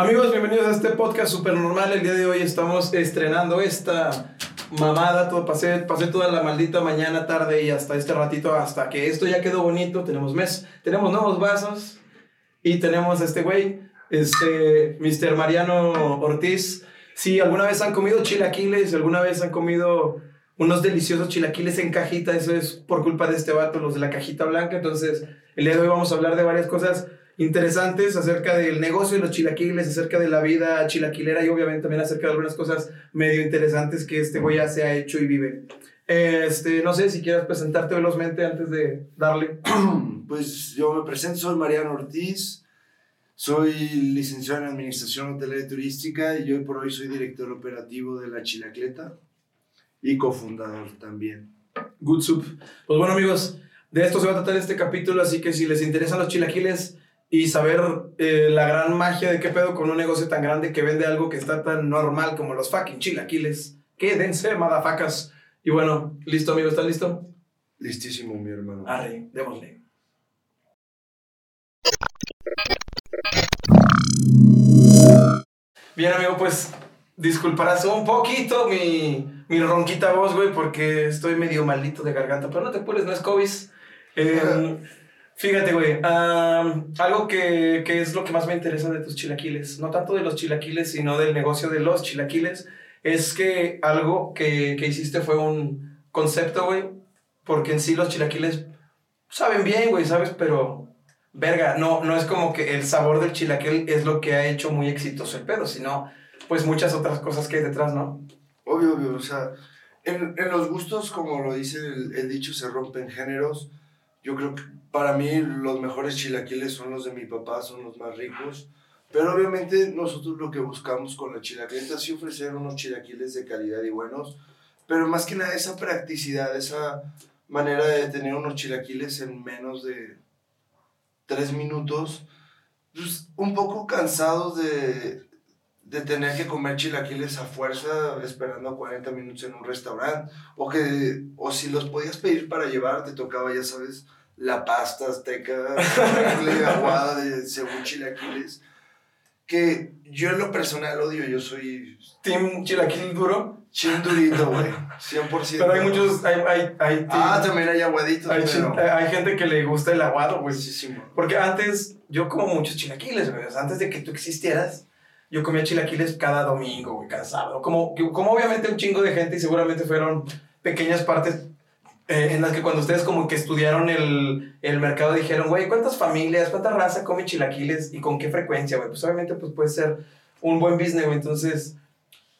Amigos, bienvenidos a este podcast super normal. El día de hoy estamos estrenando esta mamada. Todo, pasé, pasé toda la maldita mañana, tarde y hasta este ratito, hasta que esto ya quedó bonito. Tenemos mes, tenemos nuevos vasos y tenemos este güey, este Mr. Mariano Ortiz. Si alguna vez han comido chilaquiles, alguna vez han comido unos deliciosos chilaquiles en cajita, eso es por culpa de este vato, los de la cajita blanca. Entonces, el día de hoy vamos a hablar de varias cosas interesantes acerca del negocio de los chilaquiles, acerca de la vida chilaquilera y obviamente también acerca de algunas cosas medio interesantes que este güey ya se ha hecho y vive. Este, no sé si quieres presentarte velozmente antes de darle. Pues yo me presento, soy Mariano Ortiz, soy licenciado en Administración Hotelera y Turística y hoy por hoy soy director operativo de La Chilacleta y cofundador también. Good soup. Pues bueno amigos, de esto se va a tratar este capítulo, así que si les interesan los chilaquiles, y saber eh, la gran magia de qué pedo con un negocio tan grande que vende algo que está tan normal como los fucking chilaquiles. Quédense, madafacas. Y bueno, listo, amigo, ¿estás listo? Listísimo, mi hermano. Arre, démosle. Bien, amigo, pues disculparás un poquito mi, mi ronquita voz, güey, porque estoy medio maldito de garganta. Pero no te puedes, no es COVID. Eh, Fíjate, güey, algo que, que, es lo que más me interesa de tus chilaquiles, no tanto de los chilaquiles, sino del negocio de los chilaquiles, es que algo que, que hiciste fue un concepto, güey, porque en sí los chilaquiles saben bien, güey, ¿sabes? Pero, verga, no, no es como que el sabor del chilaquil es lo que ha hecho muy exitoso el pedo, sino pues muchas otras cosas que hay detrás, ¿no? Obvio, obvio, o sea, en, en los gustos, como lo dice el, dicho, se rompen géneros. Yo creo que para mí los mejores chilaquiles son los de mi papá, son los más ricos. Pero obviamente nosotros lo que buscamos con la chilaquileta es ofrecer unos chilaquiles de calidad y buenos. Pero más que nada esa practicidad, esa manera de tener unos chilaquiles en menos de tres minutos. Pues, un poco cansados de, de tener que comer chilaquiles a fuerza esperando 40 minutos en un restaurante. O, que, o si los podías pedir para llevar, te tocaba, ya sabes, la pasta azteca, la aguada de según chilaquiles, que yo en lo personal odio, yo soy... ¿Team chilaquil duro? Chile durito, güey, 100%. Pero hay muchos, hay, hay, hay Ah, también hay aguaditos, hay, pero... hay gente que le gusta el aguado, güey. Sí, sí, Porque antes, yo como muchos chilaquiles, güey, antes de que tú existieras, yo comía chilaquiles cada domingo, güey, cada sábado. Como, como obviamente un chingo de gente y seguramente fueron pequeñas partes eh, en las que cuando ustedes como que estudiaron el, el mercado dijeron, güey, ¿cuántas familias, cuánta raza come chilaquiles y con qué frecuencia, güey? Pues obviamente pues puede ser un buen business, güey. Entonces,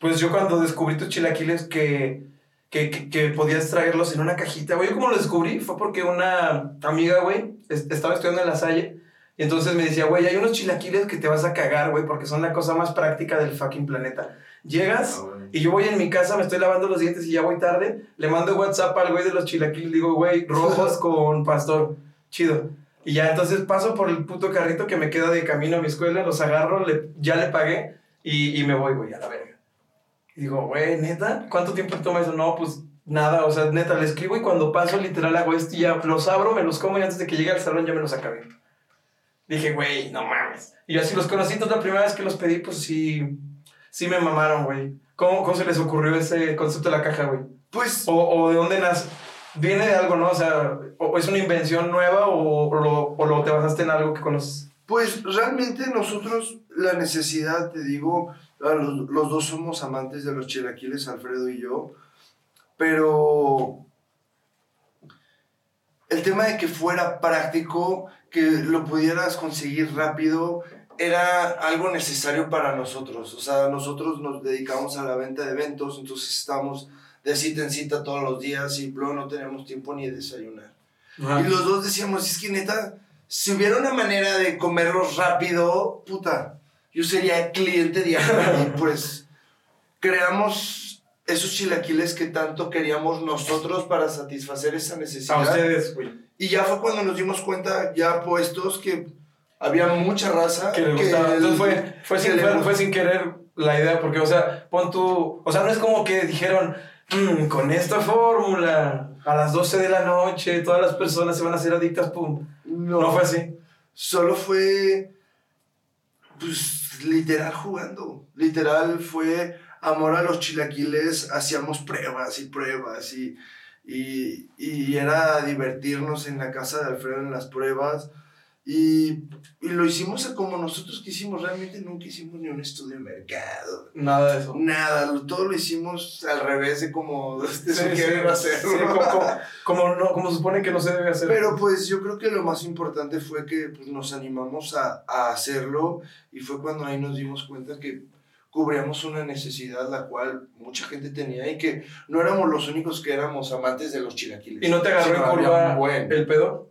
pues yo cuando descubrí tus chilaquiles que, que, que, podías traerlos en una cajita, güey, yo como lo descubrí fue porque una amiga, güey, estaba estudiando en la Salle y entonces me decía, güey, hay unos chilaquiles que te vas a cagar, güey, porque son la cosa más práctica del fucking planeta. Llegas ah, y yo voy en mi casa, me estoy lavando los dientes y ya voy tarde. Le mando WhatsApp al güey de los chilaquiles. Digo, güey, rojos con pastor. Chido. Y ya entonces paso por el puto carrito que me queda de camino a mi escuela, los agarro, le, ya le pagué y, y me voy, güey, a la verga. Y digo, güey, neta, ¿cuánto tiempo toma eso? No, pues nada, o sea, neta, le escribo y cuando paso literal hago esto y ya los abro, me los como y antes de que llegue al salón ya me los acabé. Dije, güey, no mames. Y yo así los conocí, entonces la primera vez que los pedí, pues sí, sí me mamaron, güey. ¿Cómo, ¿Cómo se les ocurrió ese concepto de la caja, güey? Pues... O, o, de dónde nace? ¿Viene de algo, no? O sea, ¿o es una invención nueva o, o, lo, o lo te basaste en algo que conoces? Pues realmente nosotros, la necesidad, te digo, los, los dos somos amantes de los chilaquiles, Alfredo y yo, pero el tema de que fuera práctico, que lo pudieras conseguir rápido, era algo necesario para nosotros. O sea, nosotros nos dedicamos a la venta de eventos, entonces estamos de cita en cita todos los días y luego no tenemos tiempo ni de desayunar. Y los dos decíamos, es que neta, si hubiera una manera de comerlos rápido, puta, yo sería cliente diario y pues creamos esos chilaquiles que tanto queríamos nosotros para satisfacer esa necesidad. A ustedes, güey. Y ya fue cuando nos dimos cuenta, ya puestos, que había mucha raza que le gustaba. Entonces fue, fue, sin, fue, sin querer la idea, porque, o sea, pon tu. O sea, no es como que dijeron, mm, con esta fórmula, a las 12 de la noche, todas las personas se van a hacer adictas, pum. No, no fue así. Solo fue. Pues literal jugando. Literal fue amor a los chilaquiles, hacíamos pruebas y pruebas y, y, y era divertirnos en la casa de Alfredo en las pruebas. Y, y, lo hicimos como nosotros quisimos, realmente nunca hicimos ni un estudio de mercado. Nada de eso. Nada, todo lo hicimos al revés de como se Sí, quiere sí, hacer. sí, como, como- como no, como supone que no se debe hacer. Pero pues yo creo que lo más importante fue que pues, nos animamos a, a hacerlo y fue cuando ahí nos dimos cuenta que cubríamos una necesidad la cual mucha gente tenía y que no éramos los únicos que éramos amantes de los chilaquiles. ¿Y no te agarró en curva el pedo?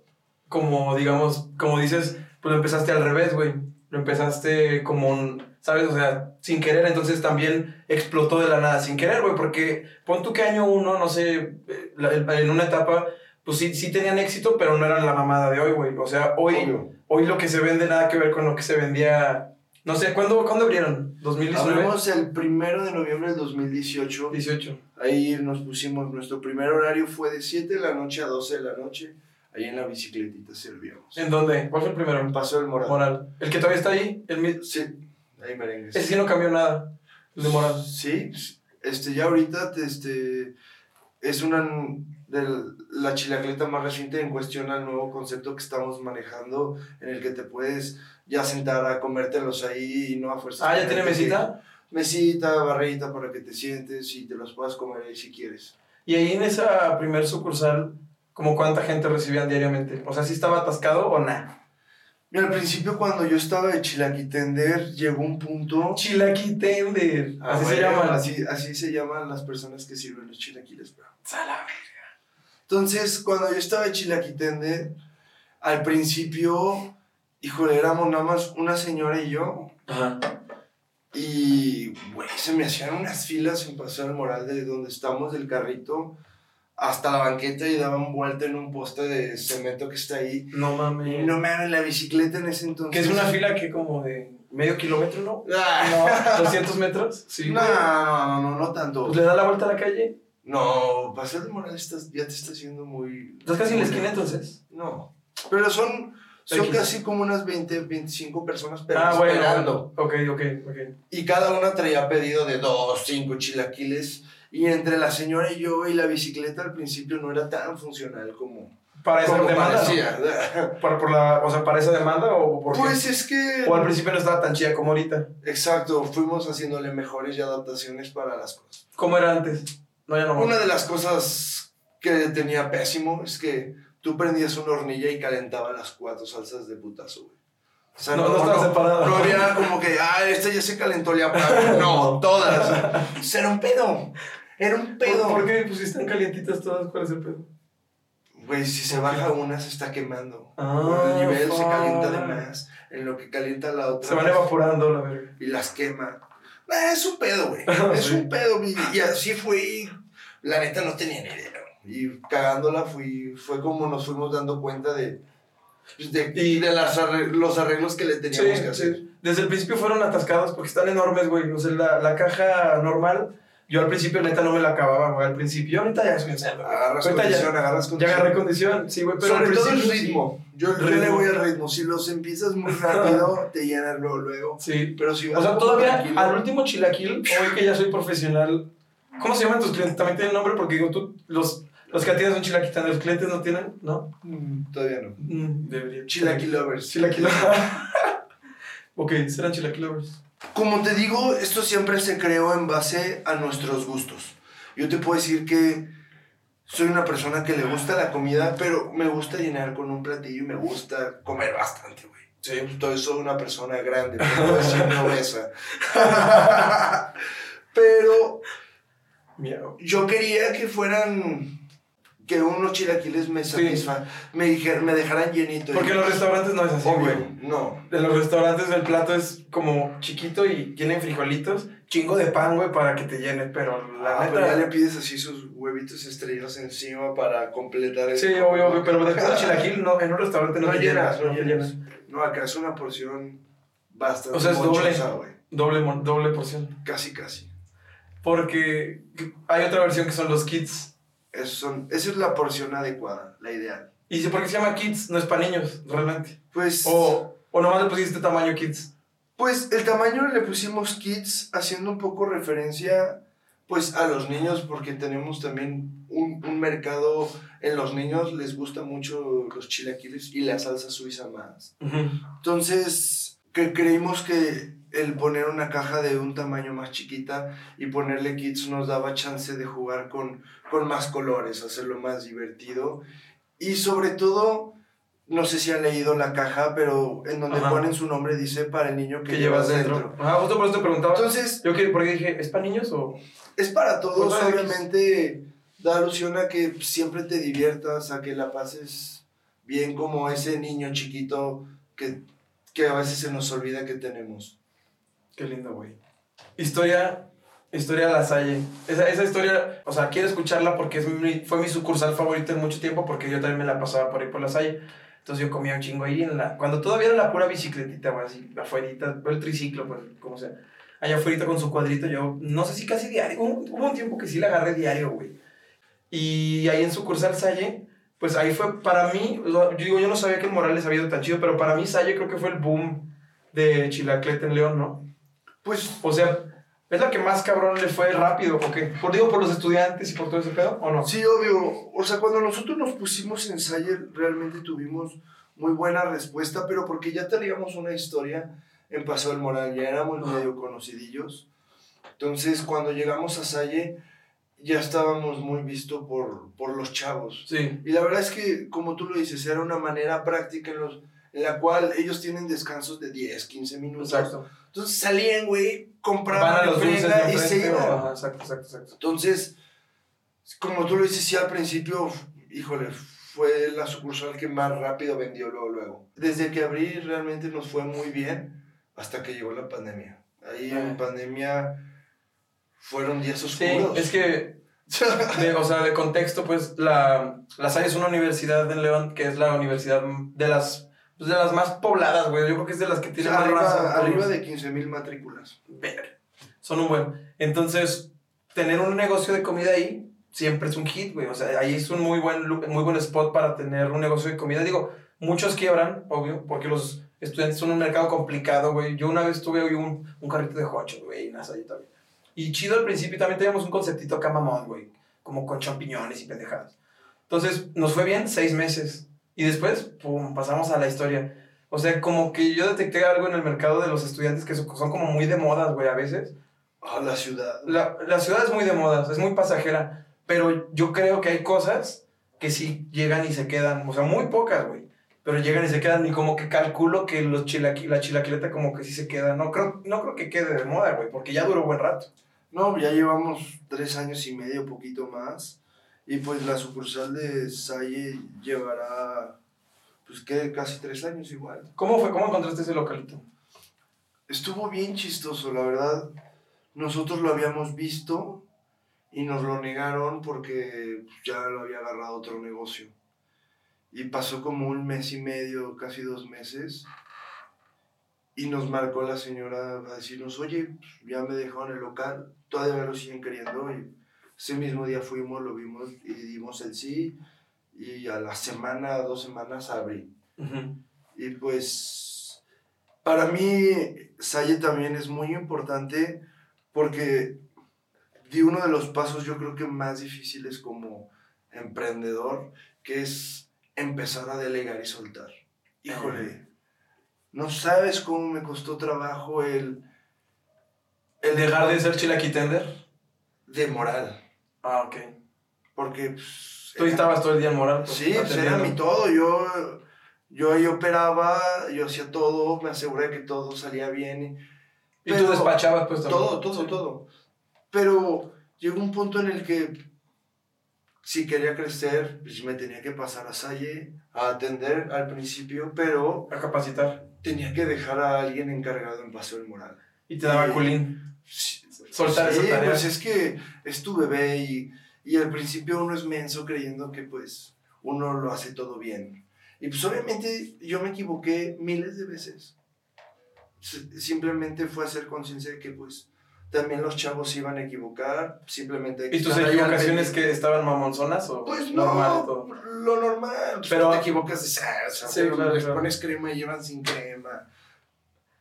Como, digamos, como dices, pues lo empezaste al revés, güey. Lo empezaste como, un- ¿sabes? O sea, sin querer, entonces también explotó de la nada, sin querer, güey, porque pon tú que año uno, no sé, eh, en una etapa, pues sí, sí tenían éxito, pero no eran la mamada de hoy, güey. O sea, hoy, Obvio. hoy lo que se vende nada que ver con lo que se vendía, no sé, ¿cuándo, ¿cuándo abrieron? ¿2019? Hablamos el primero de noviembre del 2018. 18. Ahí nos pusimos, nuestro primer horario fue de 7 de la noche a 12 de la noche. Ahí en la bicicletita servíamos. ¿En dónde? ¿Cuál fue el primero? En Paso del Morado. Moral. El que todavía está ahí, el mi- Sí, ahí merengues. ese sí no cambió nada, el de Moral. Sí, este, ya ahorita este, es una de la chilacleta más reciente en cuestión al nuevo concepto que estamos manejando, en el que te puedes ya sentar a comértelos ahí y no a fuerza. Ah, ¿ya tiene mesita? Mesita, barrita para que te sientes y te los puedas comer ahí si quieres. Y ahí en esa primer sucursal, ¿como cuánta gente recibían diariamente? O sea, ¿sí estaba atascado o nada? Mira, al principio cuando yo estaba de chilaquitender, llegó un punto... Chilaquí tender. Ah, así se llaman. Así, así se llaman las personas que sirven los chilaquiles, bro. Salame. Entonces, cuando yo estaba en Chilaquitende, al principio, híjole, éramos nada más una señora y yo. Ajá. Y, güey, se me hacían unas filas en Paseo del Moral de donde estamos del carrito hasta la banqueta y daban vuelta en un poste de cemento que está ahí. No Y mames. no me hagan la bicicleta en ese entonces. Que es una fila que como de medio kilómetro, ¿no? Ah, No, 200 metros. Sí. no, no, no, no, no tanto. Pues le da la vuelta a la calle. No, Paseo del Moral estás- ya te está haciendo muy... Estás casi en la esquina entonces. No, pero son, son casi como unas 20, 25 personas pero ah, bueno. esperando. Ok, ok, ok. Y cada una traía pedido de dos, cinco chilaquiles. Y entre la señora y yo y la bicicleta al principio no era tan funcional como, Para esa demanda. ¿no? Para, por la, o sea, para esa demanda o por qué? Pues es que... O al principio no estaba tan chida como ahorita. Exacto, fuimos haciéndole mejores y adaptaciones para las cosas. ¿Cómo era antes? No, ya no. Una de las cosas que tenía pésimo es que tú prendías una hornilla y calentaba las cuatro salsas de putazo, güey. O sea, No, no estaba separada. No había como que, ah, esta ya se calentó, ya apaga. No, todas. Era un pedo. Era un pedo. ¿Por, por qué pues si están calientitas todas? ¿Cuál es el pedo? Güey, si se baja una, se está quemando. Ah, el nivel se calienta de más. En lo que calienta la otra. Se van evaporando, la verga. y las quema. Ah, es un pedo, güey. Es Sí. un pedo. Y, y así fue. la neta no tenía ni idea. Y cagándola fui, fue como nos fuimos dando cuenta de, pues, de, Y- de las arre- los arreglos que le teníamos que hacer. Desde el principio fueron atascados porque están enormes, güey. O sea, la, la caja normal, yo al principio neta no me la acababa, güey. Al principio, ahorita ya cerdo. güey. Agarras Ahorita condición, ya, agarras ya condición. agarré condición, sí, güey. Pero Sobre todo el sí. ritmo. Yo, le voy al ritmo. Si los empiezas muy rápido, te llenas luego, luego. Sí. Pero si O vas sea, un poco todavía tranquilo- al último chilaquil, hoy que ya soy profesional, ¿cómo se llaman tus clientes? También tienen nombre porque digo, tú, los, los que atienden son chilaquitas, los clientes no tienen, ¿no? Mm, Todavía no. Mm, debería. Chilaquil lovers. Chilaquilovers. ok, serán chilaquilovers. Como te digo, esto siempre se creó en base a nuestros gustos. Yo te puedo decir que soy una persona que le gusta la comida, pero me gusta llenar con un platillo y me gusta comer bastante, güey. Sí, entonces soy una persona grande, pero no obesa. pero yo quería que fueran que unos chilaquiles me Sí. satisfa, me, dijer- me dejaran llenito. Porque en los restaurantes no es así, güey. no. En los restaurantes el plato es como chiquito y tienen frijolitos, chingo de pan, güey, para que te llene, pero la Ah, neta... pero ya le pides así sus huevitos estrellados encima para completar el... Sí, obvio, obvio, pero después del chilaquil no, en un restaurante no, No te llenas, llenas, no te llenas. No, acá es una porción bastante O sea, es doble. Doble, doble porción. Casi, casi. Porque hay otra versión que son los kits. Esos son, esa es la porción adecuada, la ideal. Y ¿por qué se llama kits? No es para niños, realmente. Pues, O, o nomás le pusiste tamaño kids. Pues el tamaño le pusimos kids haciendo un poco referencia pues a los niños porque tenemos también un, un mercado en los niños les gusta mucho los chilaquiles y la salsa suiza más. Entonces, que creímos que el poner una caja de un tamaño más chiquita y ponerle kits nos daba chance de jugar con, con más colores, hacerlo más divertido. Y sobre todo, no sé si han leído la caja, pero en donde Ajá. ponen su nombre dice para el niño que llevas dentro. Ajá, justo por eso te preguntaba. Entonces, yo que, porque dije, ¿es para niños o...? es para todos, Pues, para obviamente da alusión a que siempre te diviertas, a que la pases bien como ese niño chiquito que, que a veces se nos olvida que tenemos. Qué lindo, güey. Historia, historia de la Salle. Esa, esa historia, o sea, quiero escucharla porque es mi- fue mi sucursal favorita en mucho tiempo porque yo también me la pasaba por ahí por la Salle. Entonces yo comía un chingo ahí en la... Cuando todavía era la pura bicicletita, güey, así, afuerita, el triciclo, pues, como sea. Allá afuera con su cuadrito, yo no sé si casi diario, hubo, hubo un tiempo que sí la agarré diario, güey. Y ahí en sucursal Salle, pues ahí fue para mí, yo digo, yo no sabía que el Morales había ido tan chido, pero para mí Salle creo que fue el boom de Chilaclete en León, ¿no? Pues O sea, ¿es la que más cabrón le fue rápido? ¿O qué? Por, digo, por los estudiantes y por todo ese pedo, ¿o no? sí, obvio, o sea, cuando nosotros nos pusimos en Sayer realmente tuvimos muy buena respuesta, pero porque ya teníamos una historia en Paso del Moral, ya éramos medio conocidillos. Entonces, cuando llegamos a Salle, ya estábamos muy vistos por, por los chavos. Sí. Y la verdad es que, como tú lo dices, era una manera práctica en, los, en la cual ellos tienen descansos de 10, 15 minutos. Exacto. Entonces salían, güey, compraban los dulces de y se iban. Ajá, exacto, exacto, exacto. Entonces, como tú lo dices, sí, al principio, híjole, fue la sucursal que más rápido vendió luego, luego. Desde que abrí realmente nos fue muy bien hasta que llegó la pandemia. Ahí Ah. en pandemia fueron días Sí, oscuros. es que, de, o sea, de contexto, pues, la, la Salle es una universidad en León que es la universidad de las, pues, de las más pobladas, güey. Yo creo que es de las que O tiene sea, más raza. arriba, arriba de 15 mil matrículas. Ver. Son un buen. Entonces, tener un negocio de comida ahí siempre es un hit, güey. O sea, ahí es un muy buen, muy buen spot para tener un negocio de comida. Digo, muchos quiebran, obvio, porque los estudiantes son un mercado complicado, güey. Yo una vez tuve hoy un, un carrito de hocho, güey, en ahí también. Y chido al principio también teníamos un conceptito acá mamón, güey. Como con champiñones y pendejadas. Entonces, nos fue bien seis meses. Y después, pum, pasamos a la historia. O sea, como que yo detecté algo en el mercado de los estudiantes que son como muy de modas, güey, a veces. Ah, la ciudad. La, la ciudad es muy de modas, es muy pasajera, pero yo creo que hay cosas que sí llegan y se quedan, o sea, muy pocas, güey, pero llegan y se quedan y como que calculo que los chilaqui, la chilaquileta como que sí se queda, no creo, no creo que quede de moda, güey, porque ya duró buen rato. No, ya llevamos tres años y medio, poquito más. Y pues la sucursal de Salle llevará, pues que casi tres años igual. ¿Cómo fue? ¿Cómo encontraste ese localito? Estuvo bien chistoso, la verdad. Nosotros lo habíamos visto y nos lo negaron porque pues, ya lo había agarrado otro negocio. Y pasó como un mes y medio, casi dos meses. Y nos marcó la señora a decirnos, oye, pues, ya me dejaron el local, todavía lo siguen queriendo. Y ese mismo día fuimos, lo vimos y dimos el sí. Y a la semana, dos semanas abrí. Y pues, para mí, Salle también es muy importante porque di uno de los pasos yo creo que más difíciles como emprendedor, que es empezar a delegar y soltar. Híjole, no sabes cómo me costó trabajo el... ¿El dejar de ser chilaquitender? De moral, Ah, ok. porque... pues, Tú era- estabas todo el día en moral. pues, Sí, pues era mi todo. Yo, yo ahí operaba, yo hacía todo, me aseguré que todo salía bien. Y tú despachabas, pues también. Todo, todo, Sí. todo. Pero llegó un punto en el que si quería crecer, pues me tenía que pasar a Salle a atender al principio, pero A capacitar. tenía que dejar a alguien encargado en Paseo del Moral. Y te daba culín. Sí, Soltar sí, esa tarea. pues es que es tu bebé y, y al principio uno es menso creyendo que pues uno lo hace todo bien. Y pues obviamente yo me equivoqué miles de veces. Simplemente fue hacer conciencia de que pues también los chavos se iban a equivocar, simplemente... ¿Y tus equivocaciones que estaban mamonzonas o Pues normal no, todo? lo normal. Pues Pero- te equivocas de salsa, Sí, pero claro, les claro. pones crema y llevan sin crema.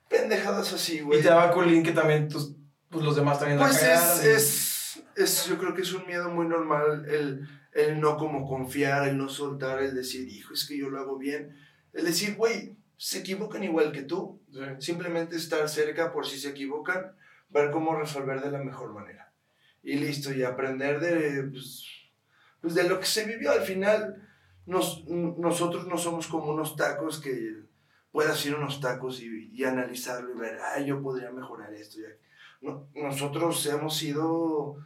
pendejadas así, güey. Y te daba culín que también tus, pues, los demás también Pues la es, cagaran y- es, es, yo creo que es un miedo muy normal el, el no como confiar, el no soltar, el decir, hijo, es que yo lo hago bien. El decir, güey, se equivocan igual que tú. Sí. Simplemente estar cerca por si se equivocan, ver cómo resolver de la mejor manera. Y listo, y aprender de, pues, pues, de lo que se vivió. Al final, nos, nosotros no somos como unos tacos que puedas ir unos tacos y, y analizarlo y ver, ay, yo podría mejorar esto. y aqu-". No, nosotros hemos ido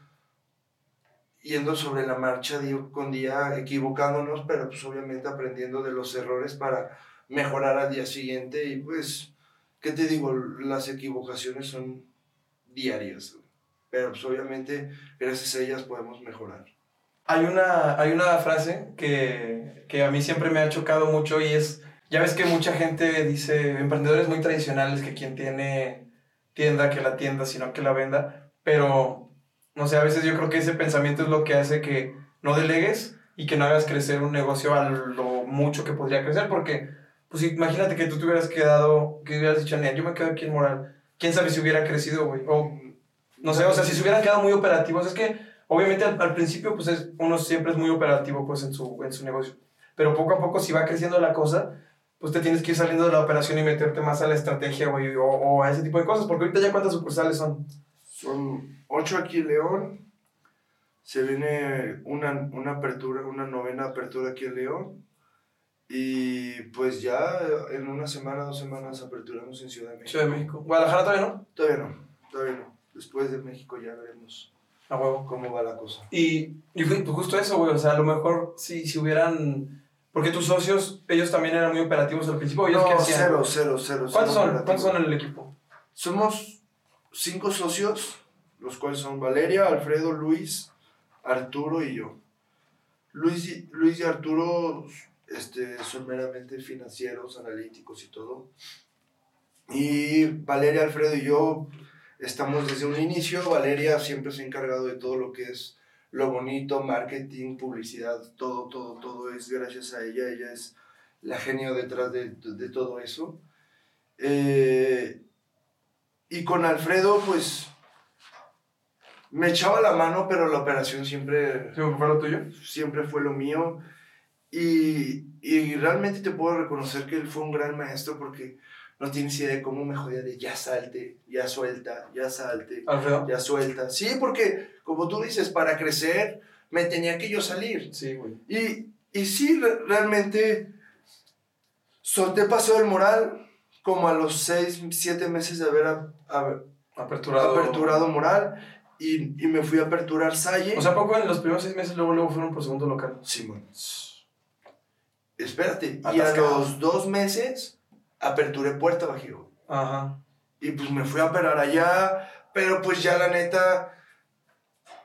yendo sobre la marcha día con día, equivocándonos, pero pues obviamente aprendiendo de los errores para mejorar al día siguiente y pues, ¿qué te digo? Las equivocaciones son diarias, pero pues obviamente gracias a ellas podemos mejorar. Hay una, hay una frase que, que a mí siempre me ha chocado mucho y es, ya ves que mucha gente dice, emprendedores muy tradicionales, que quien tiene tienda, que la tienda, sino que la venda, pero, no sé, a veces yo creo que ese pensamiento es lo que hace que no delegues y que no hagas crecer un negocio a lo mucho que podría crecer, porque, pues imagínate que tú te hubieras quedado, que hubieras dicho, "Nel, yo me quedo aquí en Moral, quién sabe si hubiera crecido, güey, o no sé, o sea, si se hubieran quedado muy operativos, es que obviamente al, al principio, pues es, uno siempre es muy operativo, pues en su, en su negocio. Pero poco a poco, si va creciendo la cosa, pues te tienes que ir saliendo de la operación y meterte más a la estrategia, güey, o, o a ese tipo de cosas. Porque ahorita ya cuántas sucursales son. Son ocho aquí en León. Se viene una, una apertura, una novena apertura aquí en León. Y pues ya en una semana, dos semanas aperturamos en Ciudad de México. Ciudad de México. Guadalajara todavía no. Todavía no, todavía no. Después de México ya veremos A huevo. cómo va la cosa. Y, y pues justo eso, güey. O sea, a lo mejor si, si hubieran. Porque tus socios, ellos también eran muy operativos al principio. ¿Ellos No, qué hacían? cero, cero, cero. ¿Cuántos son? ¿Cuántos son en el equipo? Somos cinco socios, los cuales son Valeria, Alfredo, Luis, Arturo y yo. Luis y, Luis y Arturo este, son meramente financieros, analíticos y todo. Y Valeria, Alfredo y yo estamos desde un inicio. Valeria siempre se ha encargado de todo lo que es lo bonito, marketing, publicidad, todo, todo, todo es gracias a ella. Ella es la genio detrás de, de todo eso. Eh, y con Alfredo, pues, me echaba la mano, pero la operación siempre, ¿Sí, ¿Fue lo tuyo? siempre fue lo mío. Y, y realmente te puedo reconocer que él fue un gran maestro porque no tienes idea de cómo me jodía de ya salte, ya suelta, ya salte, Alfredo. ya suelta. Sí, porque como tú dices, para crecer me tenía que yo salir. Sí, güey. Y, y sí, re- realmente solté Paseo del Moral como a los seis, siete meses de haber a- a- Aperturado. aperturado Moral y, y me fui a aperturar Salle. O sea, ¿a poco en los primeros seis meses luego, luego fueron por segundo local? Simón. Espérate. Y a los dos meses aperturé Puerta Bajío. Ajá. Y pues me fui a operar allá, pero pues ya la neta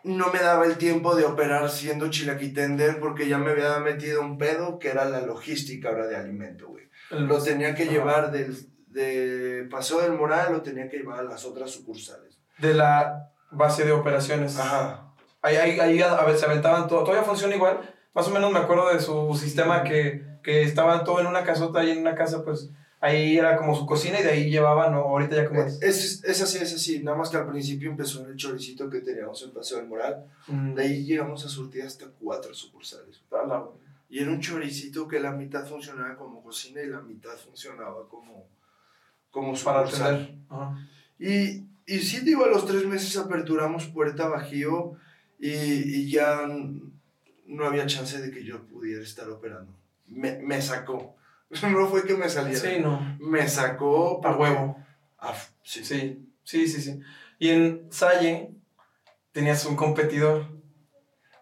no me daba el tiempo de operar siendo chilaquitender porque ya me había metido un pedo que era la logística ahora de alimento, güey. Lo tenía que Ajá. llevar del, de Paseo del Moral, lo tenía que llevar a las otras sucursales. De la base de operaciones. Ajá. Ahí, ahí, ahí a, a ver, se aventaban todo. Todavía funciona igual. Más o menos me acuerdo de su sistema que, que estaban todo en una casota y en una casa, pues ahí era como su cocina y de ahí llevaban, ¿no? Ahorita ya como es. Es, es así, es así. Nada más que al principio empezó en el choricito que teníamos en Paseo del Moral. Mm, De ahí llegamos a surtir hasta cuatro sucursales. Y era un choricito que la mitad funcionaba como cocina y la mitad funcionaba como, como para atender. Ajá. Y, y sí, digo, a los tres meses aperturamos Puerta Bajío y, y ya no había chance de que yo pudiera estar operando. Me, me sacó. No fue que me saliera. Sí, no. Me sacó A porque- huevo. Ah, sí. Sí, sí, sí, sí. Y en Salle tenías un competidor.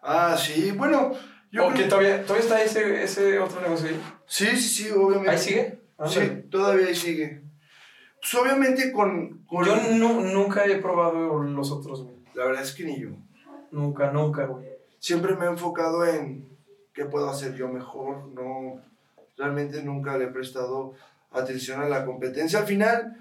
Ah, sí. Bueno, yo ¿O que todavía, todavía está ese, ese otro negocio ahí? Sí, sí, sí, obviamente. ¿Ahí sigue? Sí, Ándale. todavía ahí sigue. Pues obviamente con... con- Yo nu- nunca he probado los otros, güey. La verdad es que ni yo. Nunca, nunca, güey. Siempre me he enfocado en qué puedo hacer yo mejor. No, realmente nunca le he prestado atención a la competencia. Al final,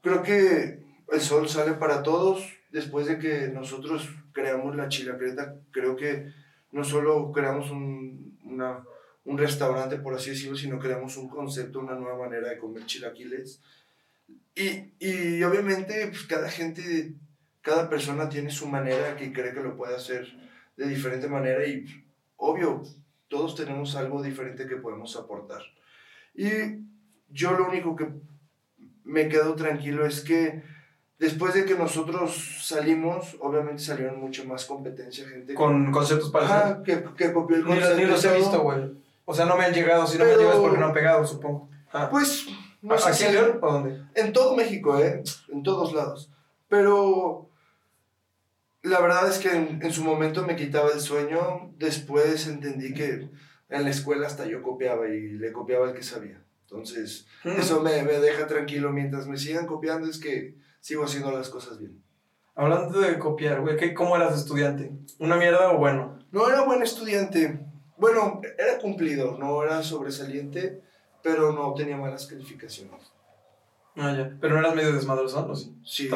creo que el sol sale para todos. Después de que nosotros creamos la chilacreta, creo que no solo creamos un, una- un restaurante, por así decirlo, sino creamos un concepto, una nueva manera de comer chilaquiles. Y, y obviamente pues, cada gente, cada persona tiene su manera que cree que lo puede hacer de diferente manera y obvio, todos tenemos algo diferente que podemos aportar. Y yo lo único que me quedo tranquilo es que después de que nosotros salimos, obviamente salieron mucho más competencia, gente. Con conceptos parecidos. Ajá, que, que copió el Ni, concepto. ni los he y todo. visto, güey. O sea, no me han llegado. Si no me Pero- es porque no han pegado, supongo. Ah. Pues, no sé ¿Aquí si- en León o dónde? En todo México, ¿eh? En todos lados. Pero la verdad es que en, en su momento me quitaba el sueño. Después entendí que en la escuela hasta yo copiaba y le copiaba el que sabía. Entonces, eso me, me deja tranquilo. Mientras me sigan copiando es que sigo haciendo las cosas bien. Hablando de copiar, güey, ¿qué- ¿cómo eras estudiante? ¿Una mierda o bueno? No era buen estudiante. Bueno, era cumplidor, no era sobresaliente, pero no tenía malas calificaciones. Ah, ya. Pero no eras medio desmadrosón, ¿o sí? Sí.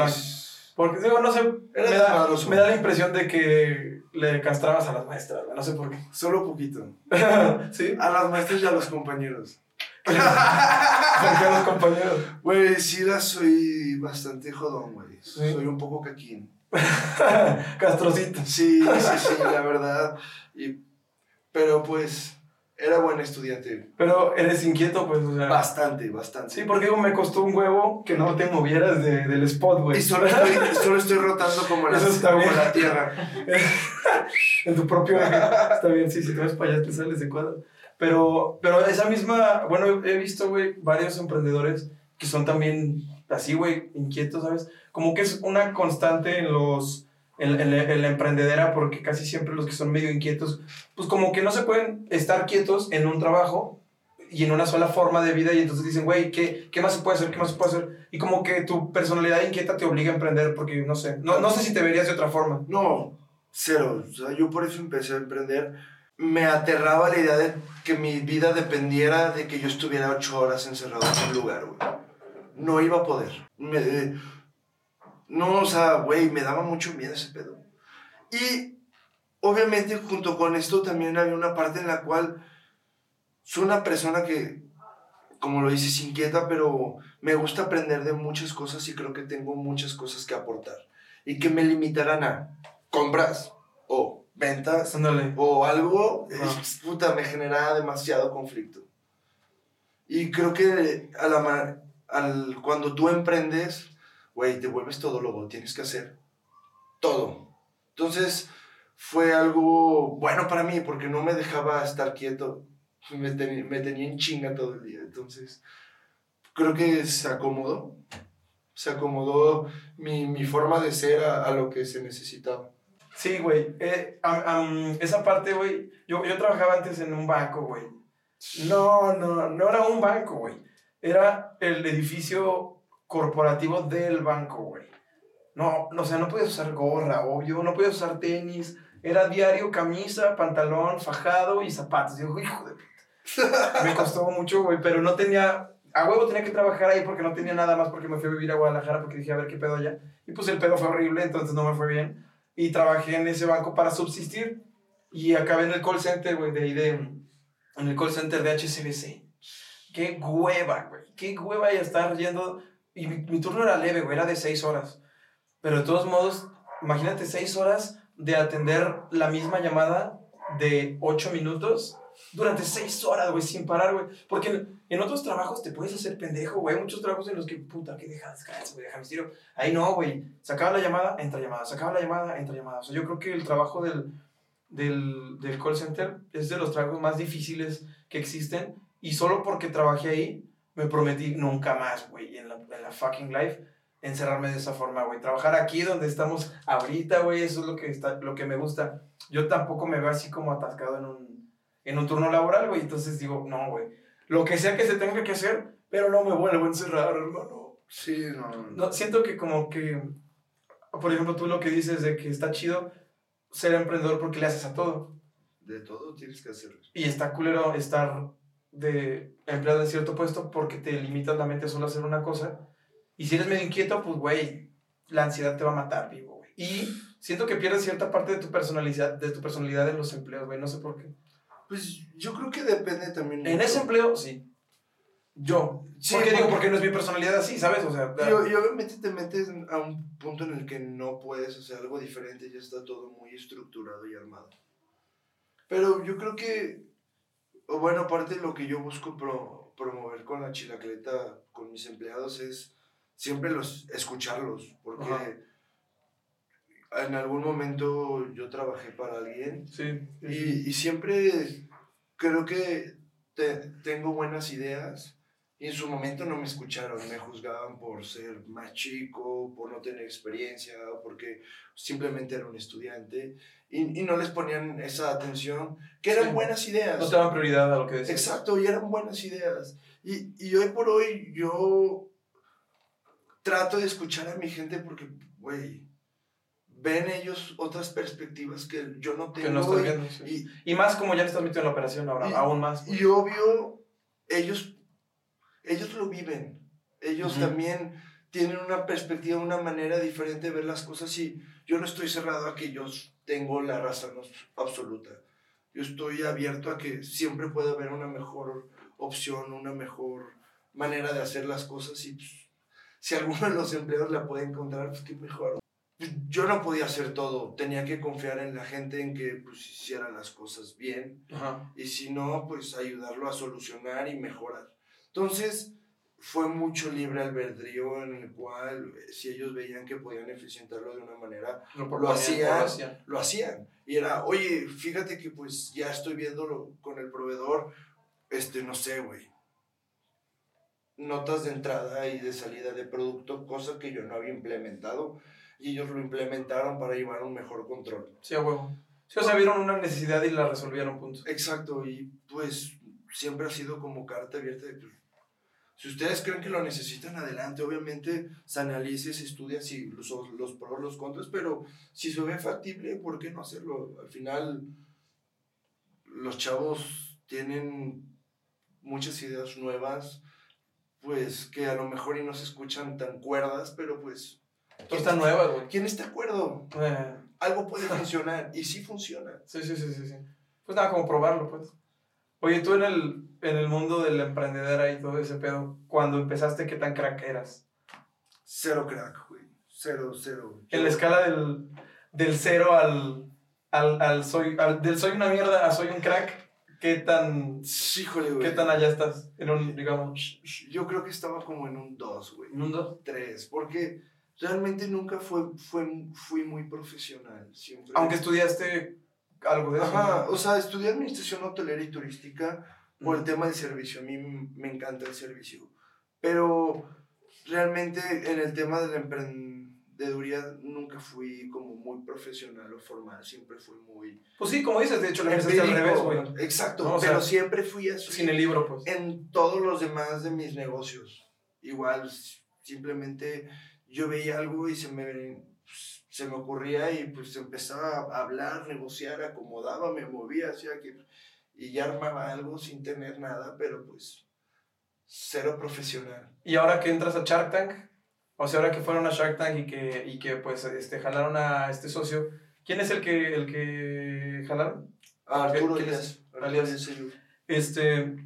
Porque, digo, no sé, me da, me da la impresión de que le castrabas a las maestras, no sé por qué. Solo poquito. ¿Sí? A las maestras y a los compañeros. ¿Por qué a los compañeros? Güey, sí la soy bastante jodón, güey. Sí. Soy un poco caquín. Castrocito. Sí, sí, sí, la verdad. Y, pero pues, era buen estudiante. Pero eres inquieto, pues, o sea. Bastante, bastante. Sí, porque digo, me costó un huevo que no te movieras de- del spot, güey. Y solo estoy, solo estoy rotando como, la, como la tierra. en tu propio. Está bien, sí, si te vas para allá te sales de cuadro. Pero, pero esa misma, bueno, he visto, güey, varios emprendedores que son también así, güey, inquietos, ¿sabes? Como que es una constante en los, en, la emprendedera, porque casi siempre los que son medio inquietos, pues como que no se pueden estar quietos en un trabajo y en una sola forma de vida y entonces dicen, güey, ¿qué, ¿qué más se puede hacer? ¿Qué más se puede hacer? Y como que tu personalidad inquieta te obliga a emprender porque, no sé, no, no sé si te verías de otra forma. No, cero. O sea, yo por eso empecé a emprender. Me aterraba la idea de que mi vida dependiera de que yo estuviera ocho horas encerrado en un lugar, güey. No iba a poder. Me- no, o sea, güey, me daba mucho miedo ese pedo. Y obviamente junto con esto también había una parte en la cual soy una persona que, como lo dices, inquieta, pero me gusta aprender de muchas cosas y creo que tengo muchas cosas que aportar. Y que me limitarán a compras o ventas Ándale. o algo, Ajá. es- puta, me genera demasiado conflicto. Y creo que a la al, cuando tú emprendes, güey, te vuelves todólogo, tienes que hacer todo. Entonces, fue algo bueno para mí porque no me dejaba estar quieto, me, teni- me tenía en chinga todo el día. Entonces, creo que se acomodó, se acomodó mi, mi forma de ser a, a lo que se necesitaba. Sí, güey. Eh, am, esa parte, güey. Yo, yo trabajaba antes en un banco, güey. No, no, no era un banco, güey. Era el edificio corporativo del banco, güey. No, no, o sea, no podías usar gorra, obvio. No podías usar tenis. Era diario, camisa, pantalón, fajado y zapatos. Digo, hijo de puta. Me costó mucho, güey, pero no tenía. A huevo tenía que trabajar ahí porque no tenía nada más porque me fui a vivir a Guadalajara porque dije a ver qué pedo allá. Y pues el pedo fue horrible, entonces no me fue bien y trabajé en ese banco para subsistir y acabé en el call center, güey, de ahí de, en el call center de HSBC. Qué hueva, güey, qué hueva y estar yendo, y mi, turno era leve, güey, era de seis horas, pero de todos modos, imagínate seis horas de atender la misma llamada de ocho minutos durante seis horas, güey, sin parar, güey, porque en, en otros trabajos te puedes hacer pendejo, güey, hay muchos trabajos en los que, puta, que dejas, descansa, güey, déjame tiro. Ahí no, güey. Sacaba la llamada, entra llamada. Sacaba la llamada, entra llamada. O sea, yo creo que el trabajo del, del, del call center es de los trabajos más difíciles que existen. Y solo porque trabajé ahí, me prometí nunca más, güey, en la, en la fucking life, encerrarme de esa forma, güey. Trabajar aquí donde estamos ahorita, güey, eso es lo que, está, lo que me gusta. Yo tampoco me veo así como atascado en un, en un turno laboral, güey. Entonces digo, no, güey. Lo que sea que se tenga que hacer, pero no me vuelvo a encerrar, hermano. Sí, no, no. No, siento que como que, por ejemplo, tú lo que dices de que está chido ser emprendedor porque le haces a todo. De todo tienes que hacerlo. Y está culero estar de empleado en cierto puesto porque te limitas la mente solo a hacer una cosa. Y si eres medio inquieto, pues, güey, la ansiedad te va a matar vivo, güey. Y siento que pierdes cierta parte de tu personalidad, de tu personalidad en los empleos, güey. No sé por qué. Pues yo creo que depende también. En mucho. ese empleo, sí. yo. Sí, ¿Por qué digo? porque- Porque no es mi personalidad así, ¿sabes? O sea, Y, y obviamente te metes a un punto en el que no puedes hacer algo diferente, ya está todo muy estructurado y armado. Pero yo creo que, bueno, aparte de lo que yo busco pro- promover con la chilacleta, con mis empleados, es siempre los, escucharlos, porque Ajá. en algún momento yo trabajé para alguien sí. sí, sí. y, y siempre creo que te- tengo buenas ideas. Y en su momento no me escucharon, me juzgaban por ser más chico, por no tener experiencia, porque simplemente era un estudiante. Y, y no les ponían esa atención, que eran Sí. buenas ideas. No te daban prioridad a lo que decías. Exacto, y eran buenas ideas. Y, y hoy por hoy yo trato de escuchar a mi gente porque, güey, ven ellos otras perspectivas que yo no tengo. Que no estás y- viendo. sí. y, Y más como ya estás metido en la operación ahora, Y- aún más. pues. y obvio, ellos, ellos lo viven. Ellos también tienen una perspectiva, una manera diferente de ver las cosas y yo no estoy cerrado a que yo tengo la razón absoluta. Yo estoy abierto a que siempre puede haber una mejor opción, una mejor manera de hacer las cosas y pues, si alguno de los empleados la puede encontrar, pues qué mejor. Yo no podía hacer todo, tenía que confiar en la gente en que pues, hiciera las cosas bien Ajá. y si no, pues ayudarlo a solucionar y mejorar. Entonces, fue mucho libre albedrío en el cual, eh, si ellos veían que podían eficientarlo de una manera, Lo, Lo proponían, hacían. lo hacían. lo hacían. Y era, oye, fíjate que pues ya estoy viéndolo con el proveedor, este, no sé, güey. Notas de entrada y de salida de producto, cosa que yo no había implementado. Y ellos lo implementaron para llevar un mejor control. Sí, a huevo. Sí, o sea, vieron una necesidad y la resolvieron, punto. Exacto, y pues siempre ha sido como carta abierta de pues, si ustedes creen que lo necesitan, adelante. Obviamente se analice, se estudia si los, los pros, los contras, pero si se ve factible, ¿por qué no hacerlo? Al final, los chavos tienen muchas ideas nuevas, pues que a lo mejor y no se escuchan tan cuerdas, pero pues... Todas están nuevas, güey. ¿Quién está de acuerdo? Eh, Algo puede funcionar, y sí funciona. sí, sí, sí, sí, sí. Pues nada, como probarlo, pues. Oye, tú en el, en el mundo del emprendedora y todo ese pedo, cuando empezaste, ¿qué tan crack eras? Cero crack, güey. Cero, cero. En la escala del, del cero al, al, al soy, al- del soy una mierda a soy un crack, ¿qué tan, Sí, Híjole, güey. qué tan allá estás? En un, digamos, Yo creo que estaba como en un 2, güey. en un dos. 3, porque realmente nunca fue, fue, fui muy profesional. Siempre. Aunque estudiaste algo de eso. Ajá, ¿no? o sea, estudié administración hotelera y turística por el Mm. tema del servicio. A mí me encanta el servicio. Pero realmente en el tema de la emprendeduría nunca fui como muy profesional o formal. Siempre fui muy. Pues sí, como dices, de hecho, lo empezaste al revés, güey. Exacto, No, pero sea, siempre fui así. Sin el libro, pues. en todos los demás de mis negocios. Igual, simplemente yo veía algo y se me, se me ocurría y pues empezaba a hablar, negociar, acomodaba, me movía, hacía que... Y ya armaba algo sin tener nada, pero pues cero profesional. Y ahora que entras a Shark Tank, o sea, ahora que fueron a Shark Tank y que, y que pues este, jalaron a este socio, ¿quién es el que, el que jalaron? Ah, ¿Qué- Arturo Díaz. Alias. Este,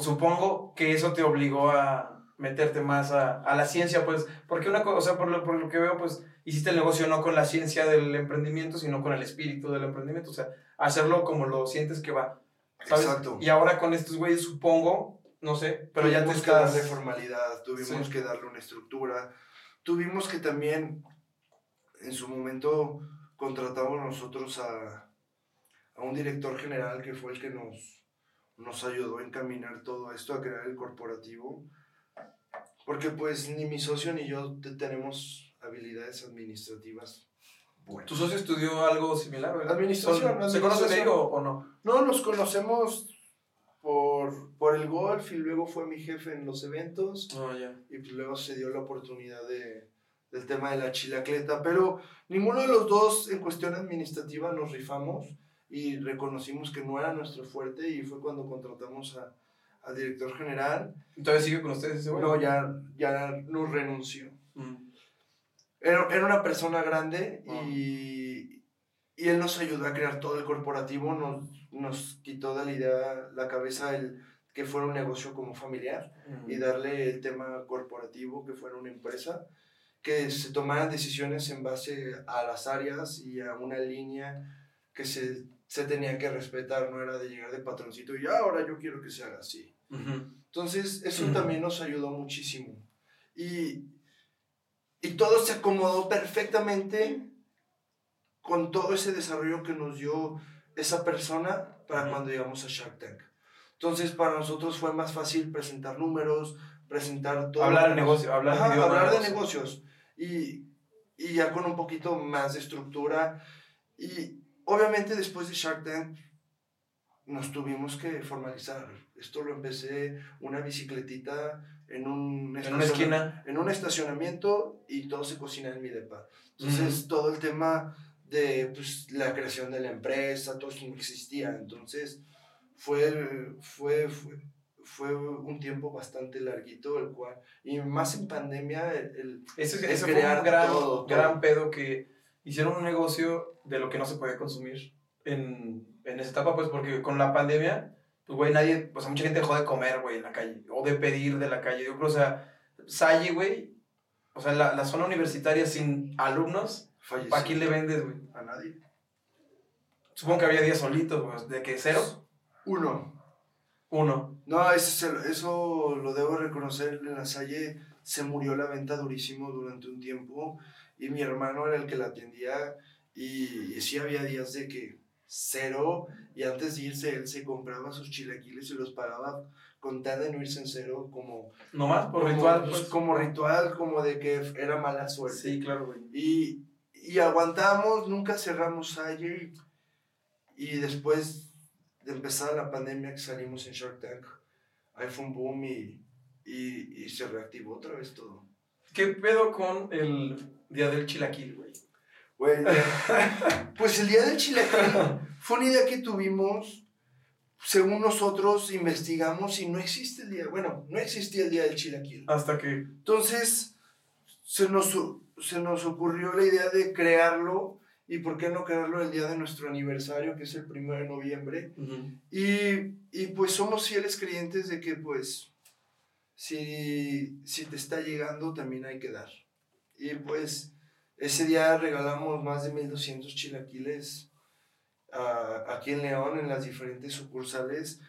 supongo que eso te obligó a meterte más a, a la ciencia, pues, porque una cosa, o sea, por lo, por lo que veo, pues, hiciste el negocio no con la ciencia del emprendimiento, sino con el espíritu del emprendimiento, o sea, hacerlo como lo sientes que va, ¿sabes? Exacto. Y ahora con estos güeyes, supongo, no sé, pero ya te tuvimos que darle estás... formalidad, tuvimos Sí. que darle una estructura, tuvimos que también, en su momento, contratamos nosotros a, a un director general que fue el que nos, nos ayudó a encaminar todo esto, a crear el corporativo, porque pues ni mi socio ni yo te- tenemos habilidades administrativas buenas. ¿Tu socio estudió algo similar? ¿verdad? Administración, ¿Se conocen de ello o no? No, nos conocemos por, por el golf y luego fue mi jefe en los eventos. No, ya. y pues luego se dio la oportunidad de, del tema de la chilacleta, pero ninguno de los dos en cuestión administrativa nos rifamos y reconocimos que no era nuestro fuerte y fue cuando contratamos a, al director general. Entonces sigue con ustedes ese güey. No, ya, ya nos renunció. Mm. Era, era una persona grande y, y él nos ayudó a crear todo el corporativo, nos, nos quitó de la idea, la cabeza el que fuera un negocio como familiar y darle el tema corporativo, que fuera una empresa, que se tomaran decisiones en base a las áreas y a una línea que se, se tenía que respetar, no era de llegar de patroncito y ahora yo quiero que se haga así. Entonces, eso también nos ayudó muchísimo. Y, y todo se acomodó perfectamente con todo ese desarrollo que nos dio esa persona para cuando llegamos a Shark Tank. Entonces, para nosotros fue más fácil presentar números, presentar todo. Hablar de negocio, hablar, Ajá, de, hablar de negocio. negocios. Y, y ya con un poquito más de estructura. Y obviamente después de Shark Tank nos tuvimos que formalizar. Esto lo empecé una bicicletita en un, En una esquina. en un estacionamiento y todo se cocina en mi depa. Entonces, todo el tema de pues, la creación de la empresa, todo eso no existía. Entonces, fue, fue, fue, fue un tiempo bastante larguito, el cual, y más en pandemia, el, el- Ese, el fue crear un gran, todo, todo. gran pedo que hicieron un negocio de lo que no se podía consumir en, en esa etapa, pues porque con la pandemia, pues güey, nadie, sea, mucha gente dejó de comer, güey, en la calle, o de pedir de la calle. Yo creo, o sea, Salle, güey, o sea, la, la zona universitaria sin alumnos, falleció. ¿para quién le vendes, güey? A nadie. Supongo que había días solitos, güey, de que cero, Uno. uno. No, eso, eso lo debo reconocer. En la Salle se murió la venta durísimo durante un tiempo y mi hermano era el que la atendía y, y sí había días de que cero y antes de irse él se compraba sus chilaquiles y los pagaba con tal de no irse en cero como, Nomás por como, ritual, pues, pues. como ritual, como de que era mala suerte. Sí, claro, güey. Y, y aguantamos, nunca cerramos y, y después de empezar la pandemia que salimos en Shark Tank, ahí fue un boom y, y, y se reactivó otra vez todo. ¿Qué pedo con el día del chilaquil, güey? Güey, pues el día del chilaquil fue una idea que tuvimos, según nosotros investigamos y no existe el día, bueno, no existía el día del chilaquil. Hasta que Entonces, se nos, se nos ocurrió la idea de crearlo y por qué no crearlo el día de nuestro aniversario, que es el primero de noviembre. Y, y pues somos fieles creyentes de que pues si, si te está llegando también hay que dar. Y pues ese día regalamos más de 1200 chilaquiles a- aquí en León, en las diferentes sucursales.